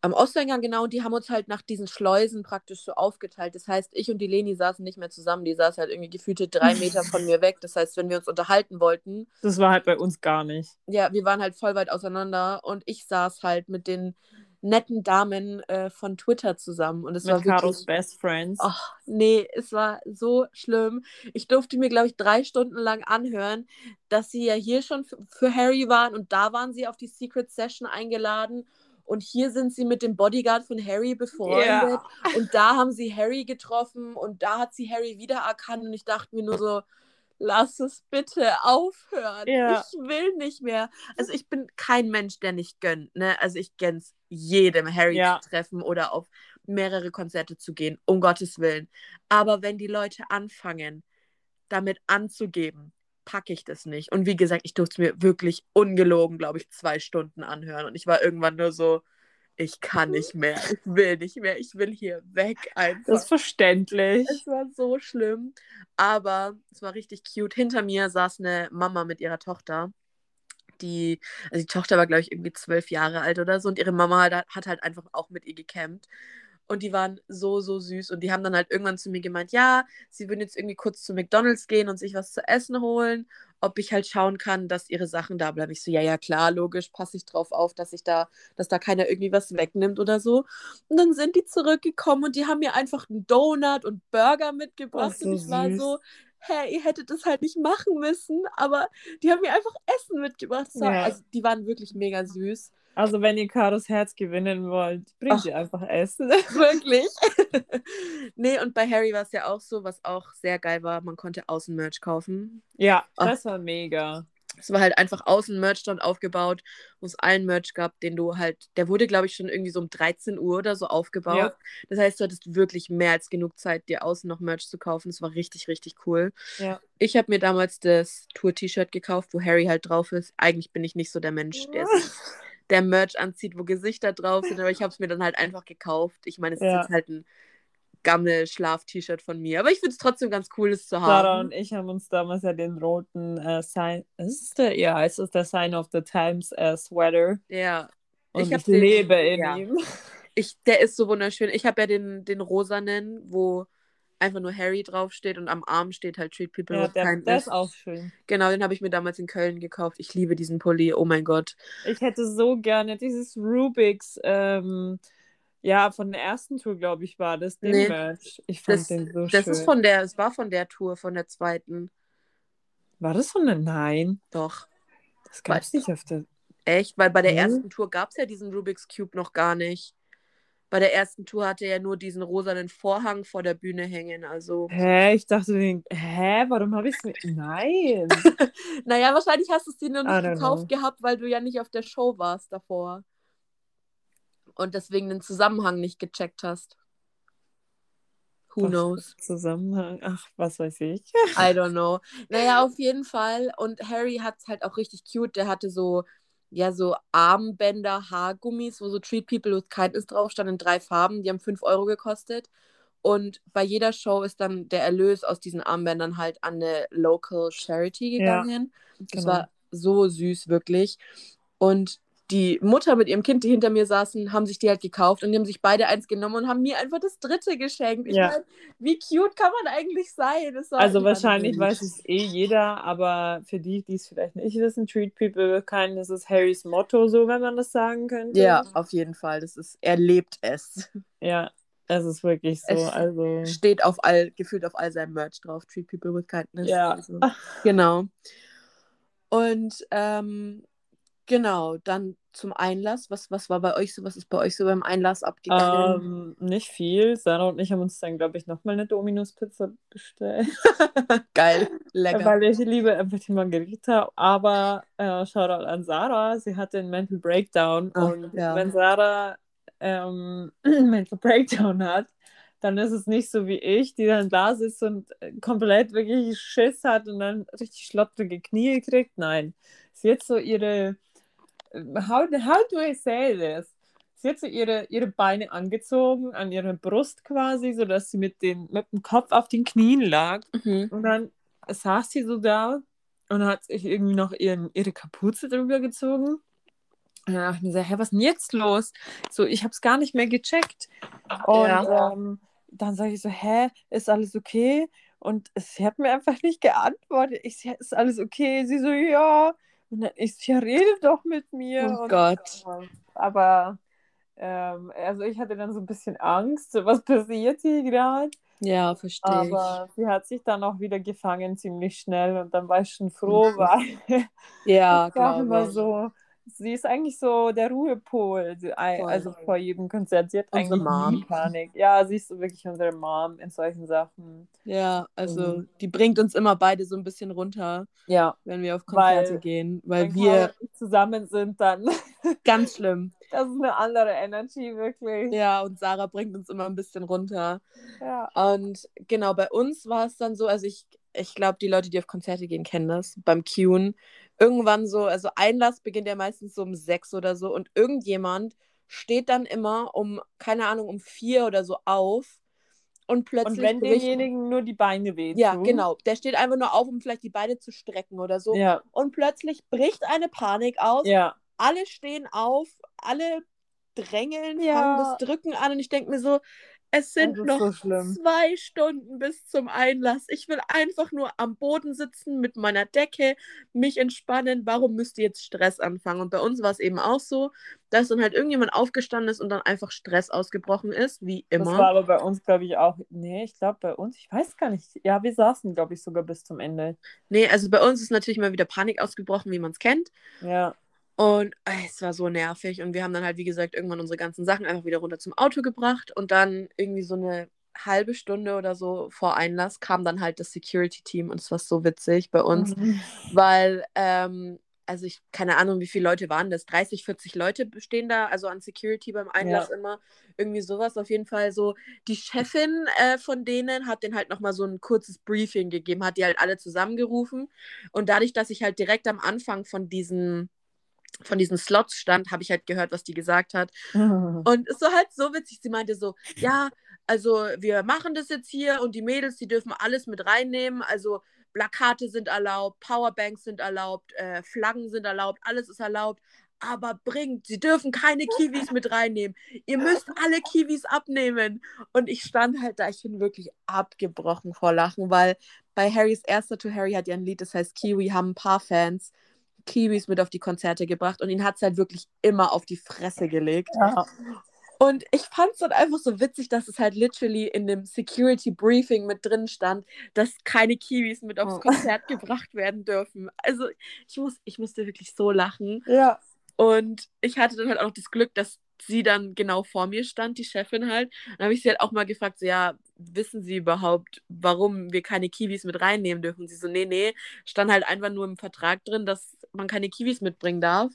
S2: am Osteingang, genau, und die haben uns halt nach diesen Schleusen praktisch so aufgeteilt. Das heißt, ich und die Leni saßen nicht mehr zusammen, die saß halt irgendwie gefühlte drei Meter von mir weg. Das heißt, wenn wir uns unterhalten wollten,
S1: Das war halt bei uns gar nicht.
S2: ja, wir waren halt voll weit auseinander und ich saß halt mit den netten Damen äh, von Twitter zusammen und es war
S1: Mit
S2: wirklich
S1: Caros Best Friends.
S2: Ach, nee, es war so schlimm. Ich durfte mir, glaube ich, drei Stunden lang anhören, dass sie ja hier schon für Harry waren und da waren sie auf die Secret Session eingeladen. Und hier sind sie mit dem Bodyguard von Harry befreundet.
S1: Ja.
S2: Und da haben sie Harry getroffen und da hat sie Harry wiedererkannt. Und ich dachte mir nur so, lass es bitte aufhören.
S1: Ja.
S2: Ich will nicht mehr. Also ich bin kein Mensch, der nicht gönnt. Ne? Also ich gönn's jedem, Harry
S1: Ja.
S2: zu treffen oder auf mehrere Konzerte zu gehen, um Gottes Willen. Aber wenn die Leute anfangen, damit anzugeben, packe ich das nicht. Und wie gesagt, ich durfte es mir wirklich ungelogen, glaube ich, zwei Stunden anhören. Und ich war irgendwann nur so, ich kann nicht mehr, ich will nicht mehr, ich will hier weg einfach.
S1: Das ist verständlich.
S2: Es war so schlimm, aber es war richtig cute. Hinter mir saß eine Mama mit ihrer Tochter. Die, also die Tochter war, glaube ich, irgendwie zwölf Jahre alt oder so und ihre Mama hat, hat halt einfach auch mit ihr gecampt. Und die waren so, so süß. Und die haben dann halt irgendwann zu mir gemeint, ja, sie würden jetzt irgendwie kurz zu McDonalds gehen und sich was zu essen holen, ob ich halt schauen kann, dass ihre Sachen da bleiben. Ich so, ja, ja, klar, logisch, passe ich drauf auf, dass ich da, dass da keiner irgendwie was wegnimmt oder so. Und dann sind die zurückgekommen und die haben mir einfach einen Donut und Burger mitgebracht.
S1: So
S2: und ich war
S1: süß.
S2: so, hä, ihr hättet das halt nicht machen müssen, aber die haben mir einfach Essen mitgebracht. War-
S1: Ja.
S2: Also die waren wirklich mega süß.
S1: Also, wenn ihr Caros Herz gewinnen wollt, bringt
S2: Ach.
S1: ihr einfach Essen.
S2: Wirklich. nee, und bei Harry war es ja auch so, was auch sehr geil war, man konnte Außenmerch kaufen.
S1: ja,
S2: Ach.
S1: das war mega.
S2: Es war halt einfach außen Merchstand aufgebaut, wo es allen Merch gab, den du halt, der wurde, glaube ich, schon irgendwie so um 13 Uhr oder so aufgebaut.
S1: Ja.
S2: Das heißt, du hattest wirklich mehr als genug Zeit, dir außen noch Merch zu kaufen. Das war richtig, richtig cool.
S1: Ja.
S2: Ich habe mir damals das Tour-T-Shirt gekauft, wo Harry halt drauf ist. Eigentlich bin ich nicht so der Mensch, der, sich, der Merch anzieht, wo Gesichter drauf sind, aber ich habe es mir dann halt einfach gekauft. Ich meine, es ist
S1: Ja.
S2: jetzt halt ein Gammel-Schlaf-T-Shirt von mir, aber ich finde es trotzdem ganz cool, es zu
S1: Sarah
S2: haben.
S1: und ich haben uns damals ja den roten äh, Sign, ist der, ja, es ist der Sign of the Times äh, Sweater.
S2: Ja.
S1: Und
S2: Ich
S1: ich,
S2: den-
S1: lebe in
S2: ja.
S1: ihm.
S2: Ich, der ist so wunderschön. Ich habe ja den, den rosanen, wo einfach nur Harry draufsteht und am Arm steht halt Treat People
S1: Ja,
S2: with
S1: der,
S2: Kindness.
S1: der ist auch schön.
S2: Genau, den habe ich mir damals in Köln gekauft. Ich liebe diesen Pulli. Oh mein Gott.
S1: Ich hätte so gerne dieses Rubik's, ähm, ja, von der ersten Tour, glaube ich, war das, den
S2: Nee,
S1: Merch. Ich fand
S2: Das,
S1: den so
S2: das
S1: schön.
S2: ist von der, es war von der Tour, von der zweiten.
S1: war das von der? Nein,
S2: Doch.
S1: das gab es nicht auf der.
S2: Echt? Weil bei der
S1: Mhm.
S2: ersten Tour gab es ja diesen Rubik's Cube noch gar nicht. Bei der ersten Tour hatte er ja nur diesen rosanen Vorhang vor der Bühne hängen. Also,
S1: Hä, ich dachte, hä, warum habe ich es mir. Nein.
S2: naja, wahrscheinlich hast du es dir noch
S1: I
S2: nicht gekauft gehabt, weil du ja nicht auf der Show warst davor. und deswegen den Zusammenhang nicht gecheckt hast. Who
S1: Was
S2: knows?
S1: Zusammenhang? Ach, was weiß ich.
S2: I don't know. Naja, auf jeden Fall. Und Harry hat es halt auch richtig cute. Der hatte so, ja, so Armbänder, Haargummis, wo so Treat People with Kindness drauf stand in drei Farben. Die haben 5 Euro gekostet. Und bei jeder Show ist dann der Erlös aus diesen Armbändern halt an eine Local Charity
S1: Ja,
S2: gegangen. Das
S1: genau.
S2: war so süß, wirklich. Und die Mutter mit ihrem Kind, die hinter mir saßen, haben sich die halt gekauft und die haben sich beide eins genommen und haben mir einfach das dritte geschenkt. Ich
S1: Ja.
S2: meine, wie cute kann man eigentlich sein?
S1: Also wahrscheinlich weiß es eh jeder, aber für die, die es vielleicht nicht wissen, Treat People with Kindness ist Harrys Motto, so wenn man das sagen könnte.
S2: Ja, auf jeden Fall. Das ist, er lebt es.
S1: Ja, es ist wirklich so.
S2: Es
S1: Also,
S2: Steht auf all, gefühlt auf all seinem Merch drauf. Treat people with kindness.
S1: ja.
S2: Also, genau. Und ähm, genau, dann zum Einlass. Was, was war bei euch so? Was ist bei euch so beim Einlass abgegangen?
S1: Ähm, nicht viel. Sarah und ich haben uns dann, glaube ich, nochmal eine Dominus-Pizza bestellt.
S2: Geil, lecker.
S1: Weil ich liebe einfach die Margarita. Aber äh, Shoutout an Sarah. Sie hatte einen Mental Breakdown.
S2: Ach,
S1: und
S2: ja.
S1: wenn Sarah ähm, einen Mental Breakdown hat, dann ist es nicht so wie ich, die dann da sitzt und äh, komplett wirklich Schiss hat und dann richtig schlottrige Knie kriegt. Nein. Sie hat so ihre. How, how do I say this? Sie hat so ihre, ihre Beine angezogen, an ihre Brust quasi, sodass sie mit, den, mit dem Kopf auf den Knien lag.
S2: Mhm.
S1: Und dann saß sie so da und hat sich irgendwie noch ihren, ihre Kapuze drüber gezogen. Und dann dachte ich mir so, hä, was ist denn jetzt los? So, ich habe es gar nicht mehr gecheckt. Und
S2: Ja.
S1: ähm, dann sage ich so, hä, ist alles okay? Und sie hat mir einfach nicht geantwortet. Ich ist alles okay? Sie so, ja. Und dann ich ja, rede doch mit mir.
S2: Oh
S1: und,
S2: Gott.
S1: ähm, aber ähm, also ich hatte dann so ein bisschen Angst, was passiert hier gerade.
S2: Ja, verstehe ich.
S1: Aber sie hat sich dann auch wieder gefangen, ziemlich schnell. Und dann war ich schon froh, weil
S2: Ja,
S1: ich sag immer so, sie ist eigentlich so der Ruhepol. Sie, also vor jedem Konzert. Sie hat
S2: Unsere
S1: eigentlich nie
S2: Mom.
S1: Panik. Ja, sie ist so wirklich unsere Mom in solchen Sachen.
S2: Ja, also
S1: Mhm.
S2: die bringt uns immer beide so ein bisschen runter,
S1: Ja.
S2: wenn wir auf Konzerte
S1: Weil-
S2: gehen, weil
S1: Wenn
S2: wir
S1: zusammen sind, dann
S2: ganz schlimm.
S1: das ist eine andere Energy, wirklich.
S2: Ja, und Sarah bringt uns immer ein bisschen runter.
S1: Ja.
S2: Und genau, bei uns war es dann so, also ich, ich glaube, die Leute, die auf Konzerte gehen, kennen das, beim Qen. Irgendwann so, also Einlass beginnt ja meistens so um sechs oder so und irgendjemand steht dann immer um, keine Ahnung, um vier oder so auf und plötzlich
S1: Und wenn demjenigen nur die Beine wehtun.
S2: Ja, genau. Der steht einfach nur auf, um vielleicht die Beine zu strecken oder so.
S1: Ja,
S2: Und plötzlich bricht eine Panik aus.
S1: ja.
S2: Alle stehen auf, alle drängeln,
S1: Ja.
S2: fangen das Drücken an und ich denke mir so, es sind
S1: Das
S2: noch
S1: so
S2: zwei Stunden bis zum Einlass. Ich will einfach nur am Boden sitzen mit meiner Decke, mich entspannen. Warum müsste jetzt Stress anfangen? Und bei uns war es eben auch so, dass dann halt irgendjemand aufgestanden ist und dann einfach Stress ausgebrochen ist, wie
S1: Das
S2: immer.
S1: war aber bei uns, glaube ich, auch. Nee, ich glaube bei uns, ich weiß gar nicht. Ja, wir saßen, glaube ich, sogar bis zum Ende.
S2: Nee, also bei uns ist natürlich mal wieder Panik ausgebrochen, wie man es kennt.
S1: Ja.
S2: Und äh, es war so nervig. Und wir haben dann halt, wie gesagt, irgendwann unsere ganzen Sachen einfach wieder runter zum Auto gebracht. Und dann irgendwie so eine halbe Stunde oder so vor Einlass kam dann halt das Security-Team. Und es war so witzig bei uns,
S1: Mhm.
S2: weil, ähm, also ich, keine Ahnung, wie viele Leute waren das? 30, 40 Leute bestehen da, also an Security beim Einlass immer. Irgendwie sowas. Auf jeden Fall so. Die Chefin äh, von denen hat denen halt nochmal so ein kurzes Briefing gegeben, hat die halt alle zusammengerufen. Und dadurch, dass ich halt direkt am Anfang von diesen von diesen Slots stand, habe ich halt gehört, was die gesagt hat. Und es war halt so witzig. Sie meinte so, ja, also wir machen das jetzt hier und die Mädels, die dürfen alles mit reinnehmen. Also Plakate sind erlaubt, Powerbanks sind erlaubt, äh, Flaggen sind erlaubt, alles ist erlaubt. Aber bringt, sie dürfen keine Kiwis mit reinnehmen. Ihr müsst alle Kiwis abnehmen. Und ich stand halt da, ich bin wirklich abgebrochen vor Lachen, weil bei Harrys erster To Harry hat ja ein Lied, das heißt Kiwi, haben ein paar Fans Kiwis mit auf die Konzerte gebracht und ihn hat es halt wirklich immer auf die Fresse gelegt.
S1: ja.
S2: Und ich fand es dann einfach so witzig, dass es halt literally in dem Security Briefing mit drin stand, dass keine Kiwis mit aufs
S1: Oh.
S2: Konzert gebracht werden dürfen. Also ich, muss, ich musste wirklich so lachen.
S1: ja.
S2: Und ich hatte dann halt auch das Glück, dass sie dann genau vor mir stand, die Chefin halt. Dann habe ich sie halt auch mal gefragt, so, ja, wissen Sie überhaupt, warum wir keine Kiwis mit reinnehmen dürfen? Sie so, nee, nee, stand halt einfach nur im Vertrag drin, dass man keine Kiwis mitbringen darf.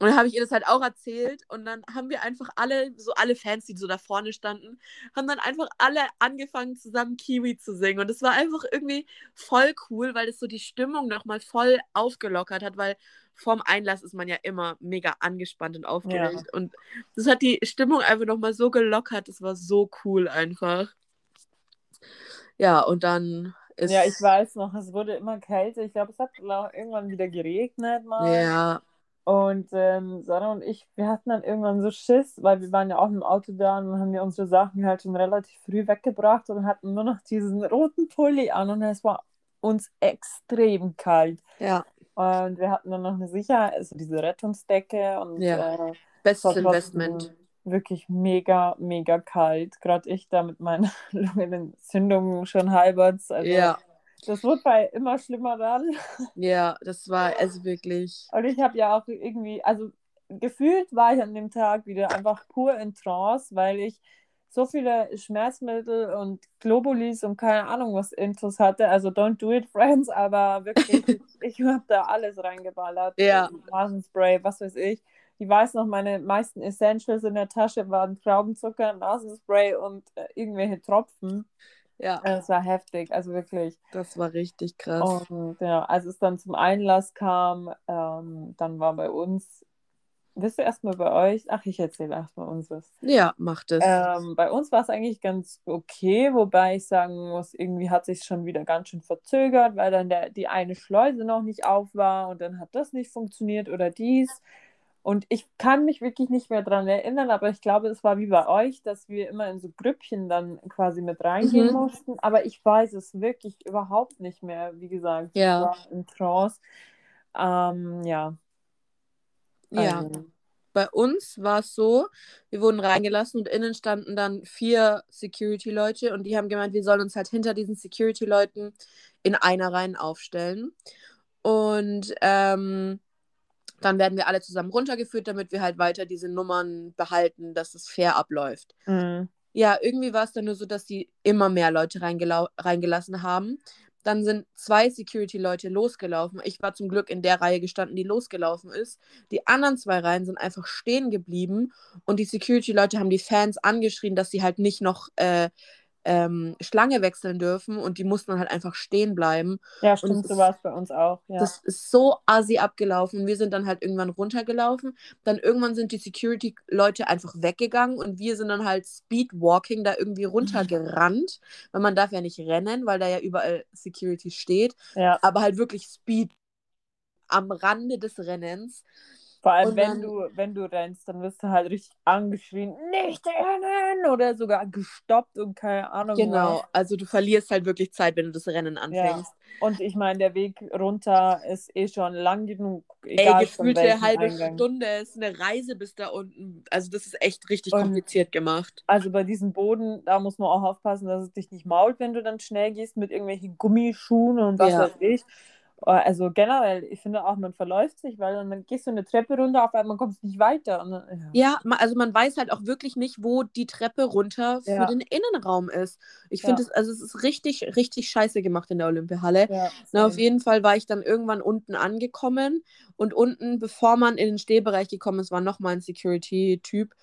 S2: Und dann habe ich ihr das halt auch erzählt und dann haben wir einfach alle, so alle Fans, die so da vorne standen, haben dann einfach alle angefangen zusammen Kiwi zu singen. Und das war einfach irgendwie voll cool, weil das so die Stimmung nochmal voll aufgelockert hat, weil vorm Einlass ist man ja immer mega angespannt und aufgeregt. Ja. Und das hat die Stimmung einfach nochmal so gelockert. Das war so cool einfach. Ja, und dann ist.
S1: Ja, ich weiß noch, es wurde immer kälter. Ich glaube, es hat irgendwann wieder geregnet mal.
S2: Ja,
S1: und ähm, Sarah und ich, wir hatten dann irgendwann so Schiss, weil wir waren ja auch im Auto da und haben wir unsere Sachen halt schon relativ früh weggebracht und hatten nur noch diesen roten Pulli an und es war uns extrem kalt.
S2: Ja.
S1: Und wir hatten dann noch eine Sicherheit, also diese Rettungsdecke und
S2: ja. äh, bestes Investment.
S1: Wirklich mega, mega kalt. Gerade ich da mit meiner Lungenentzündung schon halbert. Also
S2: ja.
S1: Das wird bei immer schlimmer dann.
S2: Ja, das war also wirklich.
S1: Und ich habe ja auch irgendwie, also gefühlt war ich an dem Tag wieder einfach pur in Trance, weil ich so viele Schmerzmittel und Globulis und keine Ahnung was Intus hatte. Also don't do it, friends, aber wirklich, ich, ich habe da alles reingeballert.
S2: Ja.
S1: Nasenspray, was weiß ich. Ich weiß noch, meine meisten Essentials in der Tasche waren Traubenzucker, Nasenspray und äh, irgendwelche Tropfen.
S2: Ja.
S1: Es war heftig, also wirklich.
S2: Das war richtig krass.
S1: Und ja, als es dann zum Einlass kam, ähm, dann war bei uns, wisst ihr erstmal bei euch? Ach, ich erzähle erstmal uns was.
S2: Ja, macht es.
S1: Ähm, bei uns war es eigentlich ganz okay, wobei ich sagen muss, irgendwie hat sich schon wieder ganz schön verzögert, weil dann der, die eine Schleuse noch nicht auf war und dann hat das nicht funktioniert oder dies. Und ich kann mich wirklich nicht mehr daran erinnern, aber ich glaube, es war wie bei euch, dass wir immer in so Grüppchen dann quasi mit reingehen mhm. mussten. Aber ich weiß es wirklich überhaupt nicht mehr. Wie gesagt,
S2: ja.
S1: war in Trance. Ähm, ja.
S2: Ja. Also. Bei uns war es so, wir wurden reingelassen und innen standen dann vier Security-Leute und die haben gemeint, wir sollen uns halt hinter diesen Security-Leuten in einer Reihe aufstellen. Und ähm, dann werden wir alle zusammen runtergeführt, damit wir halt weiter diese Nummern behalten, dass es fair abläuft.
S1: Mhm.
S2: Ja, irgendwie war es dann nur so, dass die immer mehr Leute reingelassen haben. Dann sind zwei Security-Leute losgelaufen. Ich war zum Glück in der Reihe gestanden, die losgelaufen ist. Die anderen zwei Reihen sind einfach stehen geblieben und die Security-Leute haben die Fans angeschrien, dass sie halt nicht noch äh, ähm, Schlange wechseln dürfen und die mussten dann halt einfach stehen bleiben.
S1: Ja, stimmt, so war es bei uns auch. Ja.
S2: Das ist so assi abgelaufen. Wir sind dann halt irgendwann runtergelaufen. Dann irgendwann sind die Security-Leute einfach weggegangen und wir sind dann halt Speedwalking da irgendwie runtergerannt, weil man darf ja nicht rennen, weil da ja überall Security steht.
S1: Ja.
S2: Aber halt wirklich Speed am Rande des Rennens.
S1: Vor allem, wenn dann, du, wenn du rennst, dann wirst du halt richtig angeschrien, nicht rennen oder sogar gestoppt und keine Ahnung.
S2: Genau, was. also du verlierst halt wirklich Zeit, wenn du das Rennen anfängst.
S1: Ja. Und ich meine, der Weg runter ist eh schon lang genug. Egal
S2: Ey, gefühlte halbe Eingang. Stunde ist eine Reise bis da unten. Also das ist echt richtig und kompliziert gemacht.
S1: Also bei diesem Boden, da muss man auch aufpassen, dass es dich nicht mault, wenn du dann schnell gehst mit irgendwelchen Gummischuhen und was ja. weiß ich. Äh, also generell, ich finde auch, man verläuft sich, weil dann gehst du eine Treppe runter, auf einmal kommst du nicht weiter. Dann,
S2: ja. ja. also man weiß halt auch wirklich nicht, wo die Treppe runter für ja. den Innenraum ist. Ich finde es, also es ist richtig, richtig scheiße gemacht in der Olympiahalle. Ja, Na, auf jeden Fall war ich dann irgendwann unten angekommen und unten, bevor man in den Stehbereich gekommen ist, war nochmal ein Security-Typ,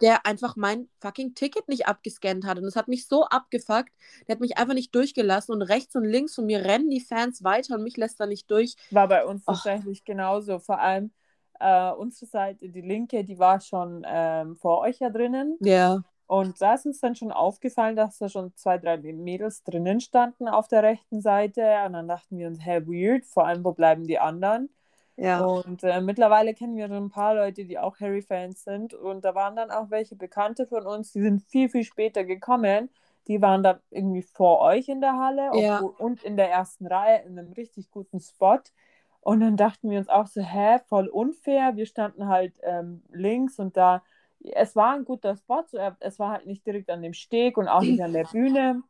S2: der einfach mein fucking Ticket nicht abgescannt hat. Und das hat mich so abgefuckt. Der hat mich einfach nicht durchgelassen und rechts und links von mir rennen die Fans weiter und mich lässt da nicht durch.
S1: War bei uns Och. tatsächlich genauso. Vor allem äh, unsere Seite, die linke, die war schon ähm, vor euch ja drinnen.
S2: Ja.
S1: Und da ist uns dann schon aufgefallen, dass da schon zwei, drei Mädels drinnen standen auf der rechten Seite. Und dann dachten wir uns, hä, weird, vor allem, wo bleiben die anderen?
S2: Ja.
S1: Und äh, mittlerweile kennen wir schon ein paar Leute, die auch Harry-Fans sind. Und da waren dann auch welche Bekannte von uns, die sind viel, viel später gekommen die waren dann irgendwie vor euch in der Halle
S2: ja.
S1: und in der ersten Reihe in einem richtig guten Spot. Und dann dachten wir uns auch so, hä, voll unfair. Wir standen halt ähm, links und da, es war ein guter Spot, so, es war halt nicht direkt an dem Steg und auch nicht an der Bühne,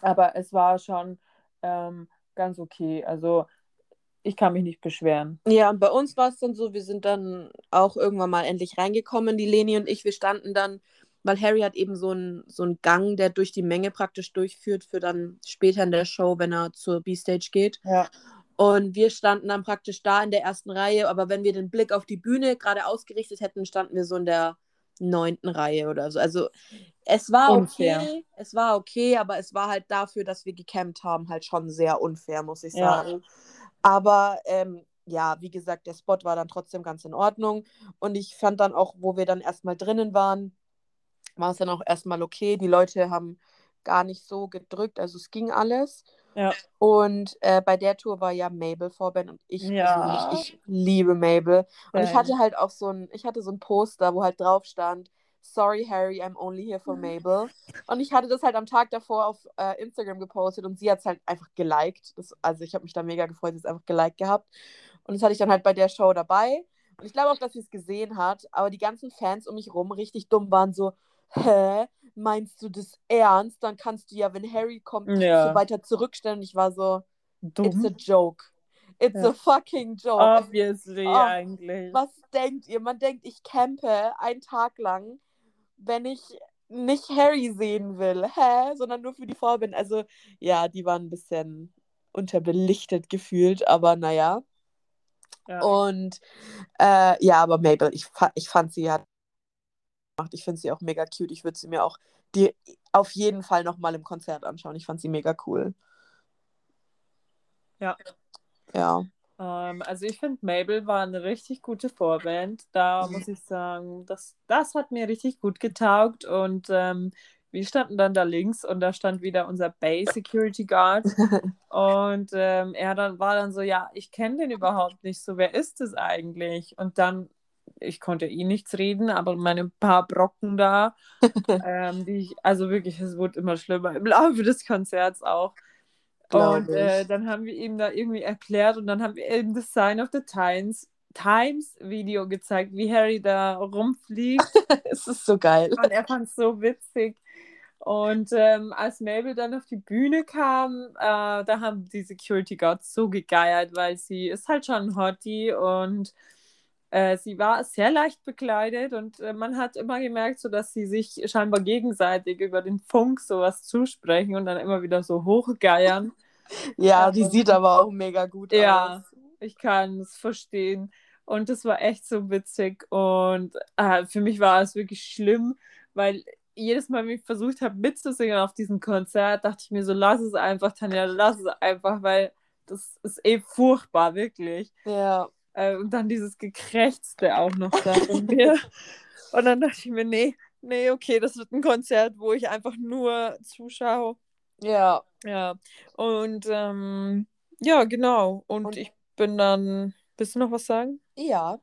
S1: aber es war schon ähm, ganz okay. Also ich kann mich nicht beschweren.
S2: Ja, und bei uns war es dann so, wir sind dann auch irgendwann mal endlich reingekommen, die Leni und ich, wir standen dann weil Harry hat eben so einen so einen Gang, der durch die Menge praktisch durchführt für dann später in der Show, wenn er zur B-Stage geht.
S1: Ja.
S2: Und wir standen dann praktisch da in der ersten Reihe, aber wenn wir den Blick auf die Bühne gerade ausgerichtet hätten, standen wir so in der neunten Reihe oder so. Also es war
S1: Unfair.
S2: okay, es war okay, aber es war halt dafür, dass wir gecampt haben, halt schon sehr unfair, muss ich
S1: Ja.
S2: sagen. Aber ähm, ja, wie gesagt, der Spot war dann trotzdem ganz in Ordnung. Und ich fand dann auch, wo wir dann erstmal drinnen waren, war es dann auch erstmal okay. Die Leute haben gar nicht so gedrückt, also es ging alles.
S1: Ja.
S2: Und äh, bei der Tour war ja Mabel Vorband und ich
S1: Ja.
S2: persönlich, ich liebe Mabel. Und ich hatte halt auch so ein, ich hatte so ein Poster, wo halt drauf stand, Sorry Harry, I'm only here for Mabel. Und ich hatte das halt am Tag davor auf äh, Instagram gepostet und sie hat es halt einfach geliked. Das, also ich habe mich da mega gefreut, sie hat es einfach geliked gehabt. Und das hatte ich dann halt bei der Show dabei. Und ich glaube auch, dass sie es gesehen hat, aber die ganzen Fans um mich rum richtig dumm waren so, hä? Meinst du das ernst? Dann kannst du ja, wenn Harry kommt,
S1: Ja.
S2: so weiter zurückstellen. Und ich war so, it's a
S1: Dumm.
S2: joke. It's
S1: Ja.
S2: a fucking joke.
S1: Obviously,
S2: Oh,
S1: eigentlich.
S2: Was denkt ihr? Man denkt, ich campe einen Tag lang, wenn ich nicht Harry sehen will, hä? Sondern nur für die Vorband. Also, ja, die waren ein bisschen unterbelichtet gefühlt, aber naja.
S1: Ja.
S2: Und äh, ja, aber Mabel, ich, fa ich fand sie hat gemacht. Ich finde sie auch mega cute. Ich würde sie mir auch die auf jeden Fall nochmal im Konzert anschauen. Ich fand sie mega cool.
S1: Ja.
S2: Ja.
S1: Ähm, also ich finde, Mabel war eine richtig gute Vorband. Da
S2: Mhm.
S1: muss ich sagen, das, das hat mir richtig gut getaugt. Und ähm, wir standen dann da links und da stand wieder unser Bay Security Guard. Und ähm, er dann war dann so, ja, ich kenne den überhaupt nicht so. Wer ist es eigentlich? Und dann, ich konnte ihn nichts reden, aber meine paar Brocken da, ähm, die ich, also wirklich, es wurde immer schlimmer im Laufe des Konzerts auch.
S2: Glaub
S1: Und äh, dann haben wir ihm da irgendwie erklärt und dann haben wir ihm das Sign of the Times, Times Video gezeigt, wie Harry da rumfliegt.
S2: es ist so geil.
S1: Und er fand es so witzig. Und ähm, als Mabel dann auf die Bühne kam, äh, da haben die Security Guards so gegeiert, weil sie ist halt schon ein Hottie und äh, sie war sehr leicht bekleidet und äh, man hat immer gemerkt, so dass sie sich scheinbar gegenseitig über den Funk sowas zusprechen und dann immer wieder so hochgeiern.
S2: Ja, die
S1: Ähm,
S2: sieht aber auch mega gut
S1: ja.
S2: aus.
S1: Ich kann es verstehen. Und das war echt so witzig. Und äh, für mich war es wirklich schlimm, weil jedes Mal, wenn ich versucht habe mitzusingen auf diesem Konzert, dachte ich mir so, lass es einfach, Tanja, lass es einfach, weil das ist eh furchtbar, wirklich.
S2: Ja.
S1: Äh, und dann dieses Gekrächzte auch noch da von mir. Und dann dachte ich mir, nee, nee, okay, das wird ein Konzert, wo ich einfach nur zuschaue.
S2: Ja.
S1: Ja, und ähm, ja, genau. Und,
S2: Und-
S1: ich bin dann. Willst du noch was sagen?
S2: Ja.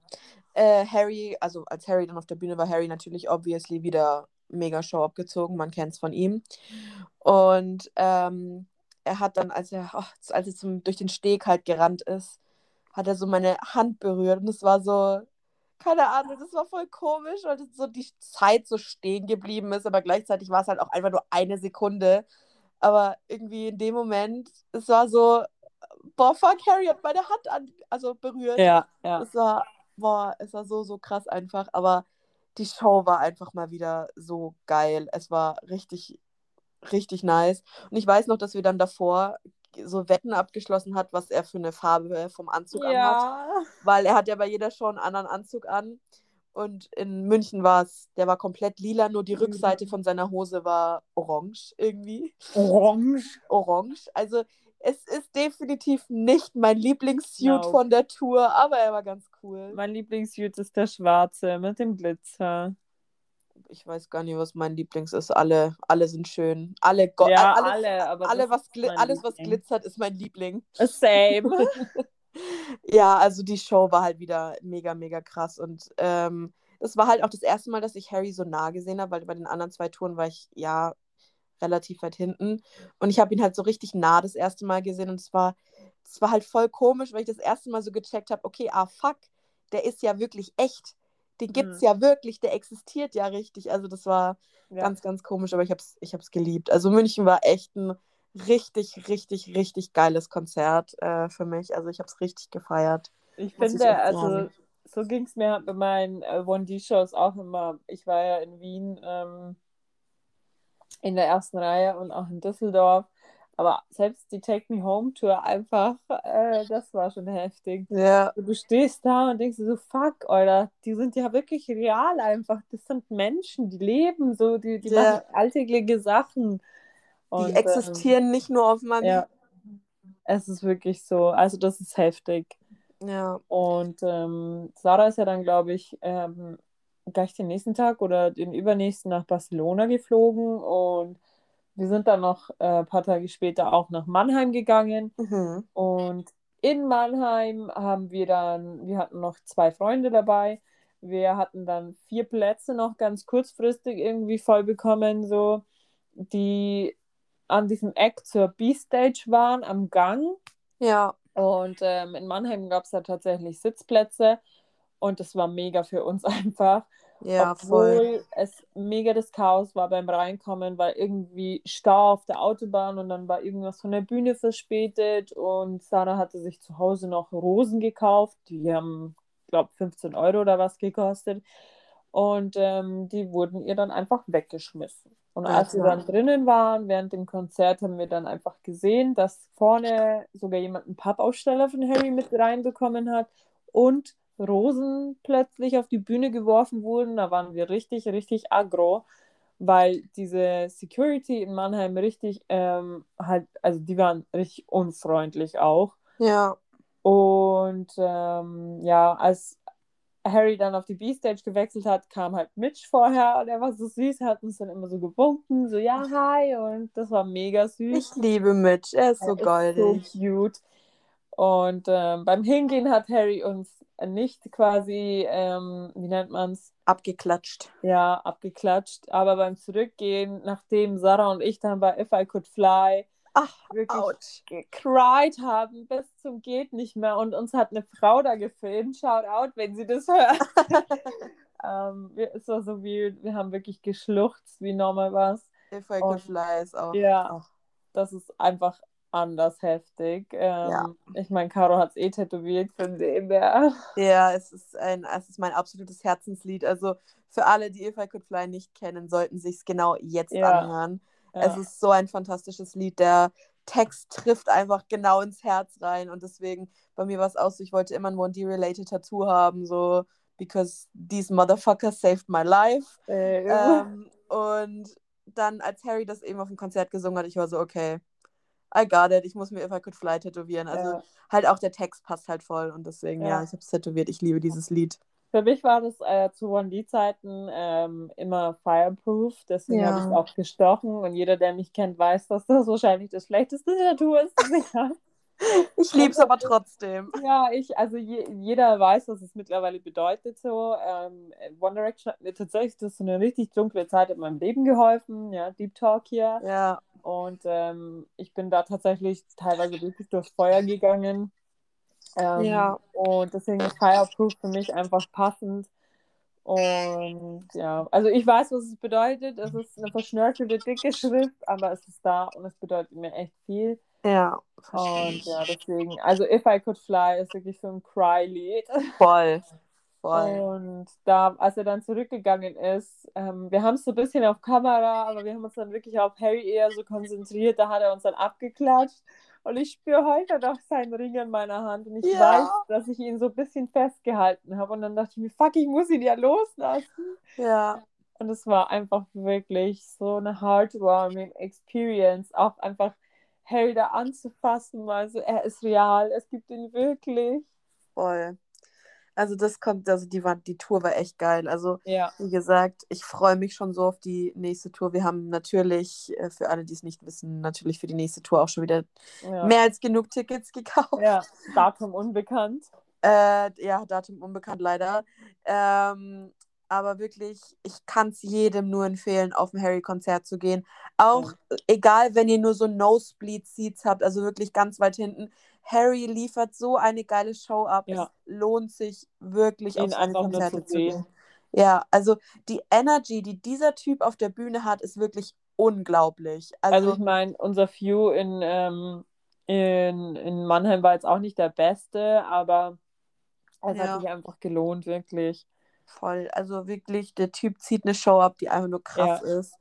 S2: Äh, Harry, also als Harry dann auf der Bühne war, Harry natürlich obviously wieder mega Show abgezogen, man kennt es von ihm. Und ähm, er hat dann, als er, ach, als er zum, durch den Steg halt gerannt ist, hat er so meine Hand berührt und es war so, keine Ahnung, das war voll komisch, weil so die Zeit so stehen geblieben ist, aber gleichzeitig war es halt auch einfach nur eine Sekunde. Aber irgendwie in dem Moment, es war so, boah, fuck, Harry hat meine Hand an, also berührt.
S1: Ja, ja.
S2: Es war, boah, es war so, so krass einfach. Aber die Show war einfach mal wieder so geil. Es war richtig, richtig nice. Und ich weiß noch, dass wir dann davor so Wetten abgeschlossen hat, was er für eine Farbe vom Anzug anhat.
S1: Ja.
S2: Weil er hat ja bei jeder Show einen anderen Anzug an. Und in München war es, der war komplett lila, nur die
S1: Mhm.
S2: Rückseite von seiner Hose war orange irgendwie.
S1: Orange.
S2: Orange. Also es ist definitiv nicht mein Lieblingssuit
S1: Nope.
S2: von der Tour, aber er war ganz cool.
S1: Mein Lieblingssuit ist der schwarze mit dem Glitzer.
S2: Ich weiß gar nicht, was mein Lieblings ist. Alle, alle sind schön. Alle, Go
S1: ja,
S2: alles,
S1: alle, aber
S2: alle was alles, was glitzert, ist mein Liebling.
S1: Same.
S2: Ja, also die Show war halt wieder mega, mega krass. Und ähm, das war halt auch das erste Mal, dass ich Harry so nah gesehen habe, weil bei den anderen zwei Touren war ich ja relativ weit hinten. Und ich habe ihn halt so richtig nah das erste Mal gesehen. Und es war, es war halt voll komisch, weil ich das erste Mal so gecheckt habe, okay, ah fuck, der ist ja wirklich echt. Den gibt's
S1: Mhm.
S2: ja wirklich, der existiert ja richtig. Also das war
S1: Ja.
S2: ganz, ganz komisch, aber ich hab's, ich hab's geliebt. Also München war echt ein richtig, richtig, richtig geiles Konzert äh, für mich. Also ich hab's richtig gefeiert.
S1: Ich finde, also so ging es mir bei meinen äh, 1D-Shows auch immer. Ich war ja in Wien ähm, in der ersten Reihe und auch in Düsseldorf. Aber selbst die Take Me Home Tour einfach, äh, das war schon heftig.
S2: Ja.
S1: Du stehst da und denkst so, fuck, Alter, die sind ja wirklich real einfach. Das sind Menschen, die leben so, die, die
S2: Ja.
S1: machen alltägliche Sachen. Und,
S2: Die
S1: ähm,
S2: existieren nicht nur auf Money.
S1: ja, es ist wirklich so. Also das ist heftig.
S2: Ja.
S1: Und ähm, Sarah ist ja dann, glaube ich, ähm, gleich den nächsten Tag oder den übernächsten nach Barcelona geflogen und wir sind dann noch äh, ein paar Tage später auch nach Mannheim gegangen
S2: Mhm.
S1: und in Mannheim haben wir dann, wir hatten noch zwei Freunde dabei, wir hatten dann vier Plätze noch ganz kurzfristig irgendwie voll bekommen, so, die an diesem Eck zur B-Stage waren, am Gang.
S2: Ja.
S1: Und ähm, in Mannheim gab es da tatsächlich Sitzplätze und das war mega für uns einfach.
S2: Ja, voll.
S1: Obwohl es mega das Chaos war beim Reinkommen, weil irgendwie Stau auf der Autobahn und dann war irgendwas von der Bühne verspätet und Sarah hatte sich zu Hause noch Rosen gekauft. Die haben, glaube 15 Euro oder was gekostet. Und ähm, die wurden ihr dann einfach weggeschmissen. Und als wir dann drinnen waren, während dem Konzert, haben wir dann einfach gesehen, dass vorne sogar jemand einen Pappaussteller von Harry mit reinbekommen hat und Rosen plötzlich auf die Bühne geworfen wurden. Da waren wir richtig, richtig aggro, weil diese Security in Mannheim richtig ähm, halt, also die waren richtig unfreundlich auch.
S2: Ja.
S1: Und ähm, ja, als Harry dann auf die B-Stage gewechselt hat, kam halt Mitch vorher und er war so süß, hat uns dann immer so gewunken, so ja, hi und das war mega süß.
S2: Ich liebe Mitch. Er ist so
S1: Er ist
S2: goldig.
S1: so cute. Und ähm, beim Hingehen hat Harry uns nicht quasi, ähm, wie nennt man es,
S2: Abgeklatscht.
S1: ja, abgeklatscht. Aber beim Zurückgehen, nachdem Sarah und ich dann bei If I Could Fly
S2: Ach,
S1: wirklich
S2: ouch.
S1: gecried haben bis zum geht nicht mehr und uns hat eine Frau da gefilmt, shout out, wenn sie das hört. ähm, es war so weird, wir haben wirklich geschluchzt, wie normal was.
S2: If I
S1: Und-
S2: could fly ist auch.
S1: Ja,
S2: Ach,
S1: das ist einfach anders heftig. Ähm,
S2: Ja.
S1: Ich meine, Caro hat es eh tätowiert, von dem her.
S2: Ja, es ist ein, es ist mein absolutes Herzenslied. Also für alle, die If I Could Fly nicht kennen, sollten sich es genau jetzt
S1: Ja.
S2: anhören.
S1: Ja.
S2: Es ist so ein fantastisches Lied. Der Text trifft einfach genau ins Herz rein und deswegen bei mir war es auch so, ich wollte immer ein One D-related Tattoo haben, so because these motherfuckers saved my life.
S1: Äh,
S2: Ähm, und dann, als Harry das eben auf dem Konzert gesungen hat, ich war so, okay, I got it, ich muss mir If I Could Fly tätowieren. Also
S1: ja.
S2: halt auch der Text passt halt voll und deswegen, ja,
S1: Ja.
S2: ich habe es tätowiert. Ich liebe dieses Lied.
S1: Für mich war das äh, zu One-D-Zeiten ähm, immer fireproof, deswegen
S2: Ja.
S1: habe ich es auch gestochen und jeder, der mich kennt, weiß, dass das wahrscheinlich das schlechteste Tattoo ist, das ich habe.
S2: Ich liebe es aber trotzdem.
S1: Ja, ich, also je, jeder weiß, was es mittlerweile bedeutet so. Ähm, One Direction hat mir tatsächlich durch so eine richtig dunkle Zeit in meinem Leben geholfen, ja, Deep Talk hier.
S2: Ja,
S1: Und ähm, ich bin da tatsächlich teilweise wirklich durchs Feuer gegangen. Ähm,
S2: Ja.
S1: Und deswegen ist Fireproof für mich einfach passend. Und ja, also ich weiß, was es bedeutet. Es ist eine verschnörkelte, dicke Schrift, aber es ist da und es bedeutet mir echt viel.
S2: ja.
S1: Und ja, deswegen, also If I Could Fly ist wirklich so ein Cry-Lied.
S2: Voll. Voll.
S1: Und da, als er dann zurückgegangen ist, ähm, wir haben es so ein bisschen auf Kamera, aber wir haben uns dann wirklich auf Harry eher so konzentriert. Da hat er uns dann abgeklatscht. Und ich spüre heute noch seinen Ring in meiner Hand. Und ich
S2: Ja.
S1: weiß, dass ich ihn so ein bisschen festgehalten habe. Und dann dachte ich mir, fuck, ich muss ihn ja loslassen.
S2: Ja.
S1: Und es war einfach wirklich so eine heartwarming Experience. Auch einfach Harry da anzufassen, weil so, er ist real, es gibt ihn wirklich.
S2: Voll. Also das kommt, also die war, die Tour war echt geil. Also
S1: Ja.
S2: wie gesagt, ich freue mich schon so auf die nächste Tour. Wir haben natürlich, äh, für alle, die es nicht wissen, natürlich für die nächste Tour auch schon wieder
S1: Ja.
S2: mehr als genug Tickets gekauft.
S1: Ja, Datum unbekannt.
S2: Äh, ja, Datum unbekannt leider. Ähm, aber wirklich, ich kann es jedem nur empfehlen, auf ein Harry-Konzert zu gehen. Auch egal, wenn ihr nur so Nosebleed-Seats habt, also wirklich ganz weit hinten. Harry liefert so eine geile Show ab.
S1: Ja.
S2: Es lohnt sich wirklich,
S1: Ihn
S2: auf seine Konzerte zu gehen.
S1: sehen.
S2: Ja, also die Energy, die dieser Typ auf der Bühne hat, ist wirklich unglaublich.
S1: Also
S2: Also,
S1: ich meine, unser View in, ähm, in, in Mannheim war jetzt auch nicht der beste, aber es
S2: Ja.
S1: hat sich einfach gelohnt, wirklich.
S2: voll. Also wirklich, der Typ zieht eine Show ab, die einfach nur krass ist.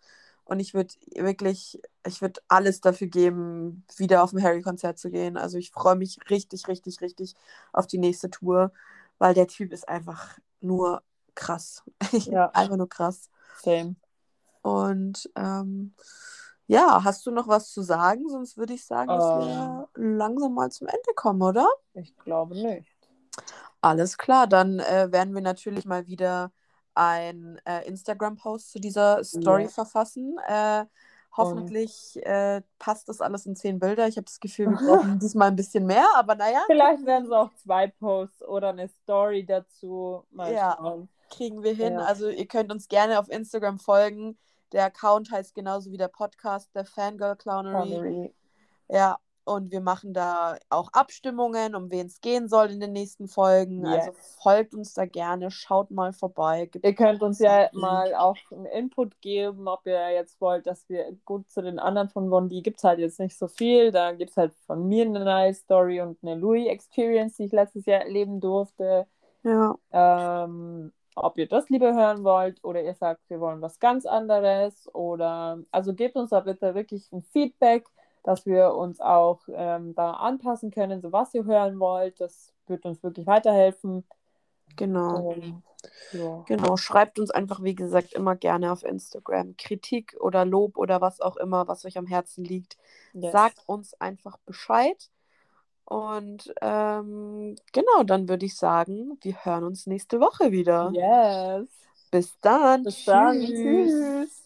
S2: Und ich würde wirklich, ich würde alles dafür geben, wieder auf ein Harry-Konzert zu gehen. Also ich freue mich richtig, richtig, richtig auf die nächste Tour, weil der Typ ist einfach nur krass.
S1: Ja.
S2: einfach nur krass.
S1: Same.
S2: Und ähm, ja, hast du noch was zu sagen? Sonst würde ich sagen, dass
S1: Ähm.
S2: wir langsam mal zum Ende kommen, oder?
S1: Ich glaube nicht.
S2: Alles klar, dann äh, werden wir natürlich mal wieder ein äh, Instagram-Post zu dieser Story
S1: Ja.
S2: verfassen. Äh, hoffentlich äh, passt das alles in zehn Bilder. Ich habe das Gefühl, wir brauchen diesmal ein bisschen mehr, aber naja,
S1: Vielleicht werden es auch zwei Posts oder eine Story dazu. Mal
S2: Ja.
S1: schauen.
S2: kriegen wir hin.
S1: Ja.
S2: Also ihr könnt uns gerne auf Instagram folgen. Der Account heißt genauso wie der Podcast, der Fangirl Clownery.
S1: Connery.
S2: Ja, und wir machen da auch Abstimmungen, um wen es gehen soll in den nächsten Folgen.
S1: Yes.
S2: Also folgt uns da gerne, schaut mal vorbei. Gibt
S1: Ihr könnt uns ja
S2: Mhm.
S1: mal auch einen Input geben, ob ihr jetzt wollt, dass wir gut zu den anderen von Bondi gibt es halt jetzt nicht so viel. Da gibt es halt von mir eine nice Story und eine Louis Experience, die ich letztes Jahr erleben durfte.
S2: ja,
S1: Ähm, ob ihr das lieber hören wollt oder ihr sagt, wir wollen was ganz anderes oder also gebt uns da bitte wirklich ein Feedback, dass wir uns auch ähm, da anpassen können, so was ihr hören wollt. Das wird uns wirklich weiterhelfen.
S2: genau.
S1: Und, ja.
S2: Genau, schreibt uns einfach, wie gesagt, immer gerne auf Instagram. Kritik oder Lob oder was auch immer, was euch am Herzen liegt.
S1: Yes.
S2: Sagt uns einfach Bescheid. Und ähm, genau, dann würde ich sagen, wir hören uns nächste Woche wieder.
S1: Yes.
S2: Bis dann.
S1: Bis dann.
S2: Tschüss.
S1: Tschüss.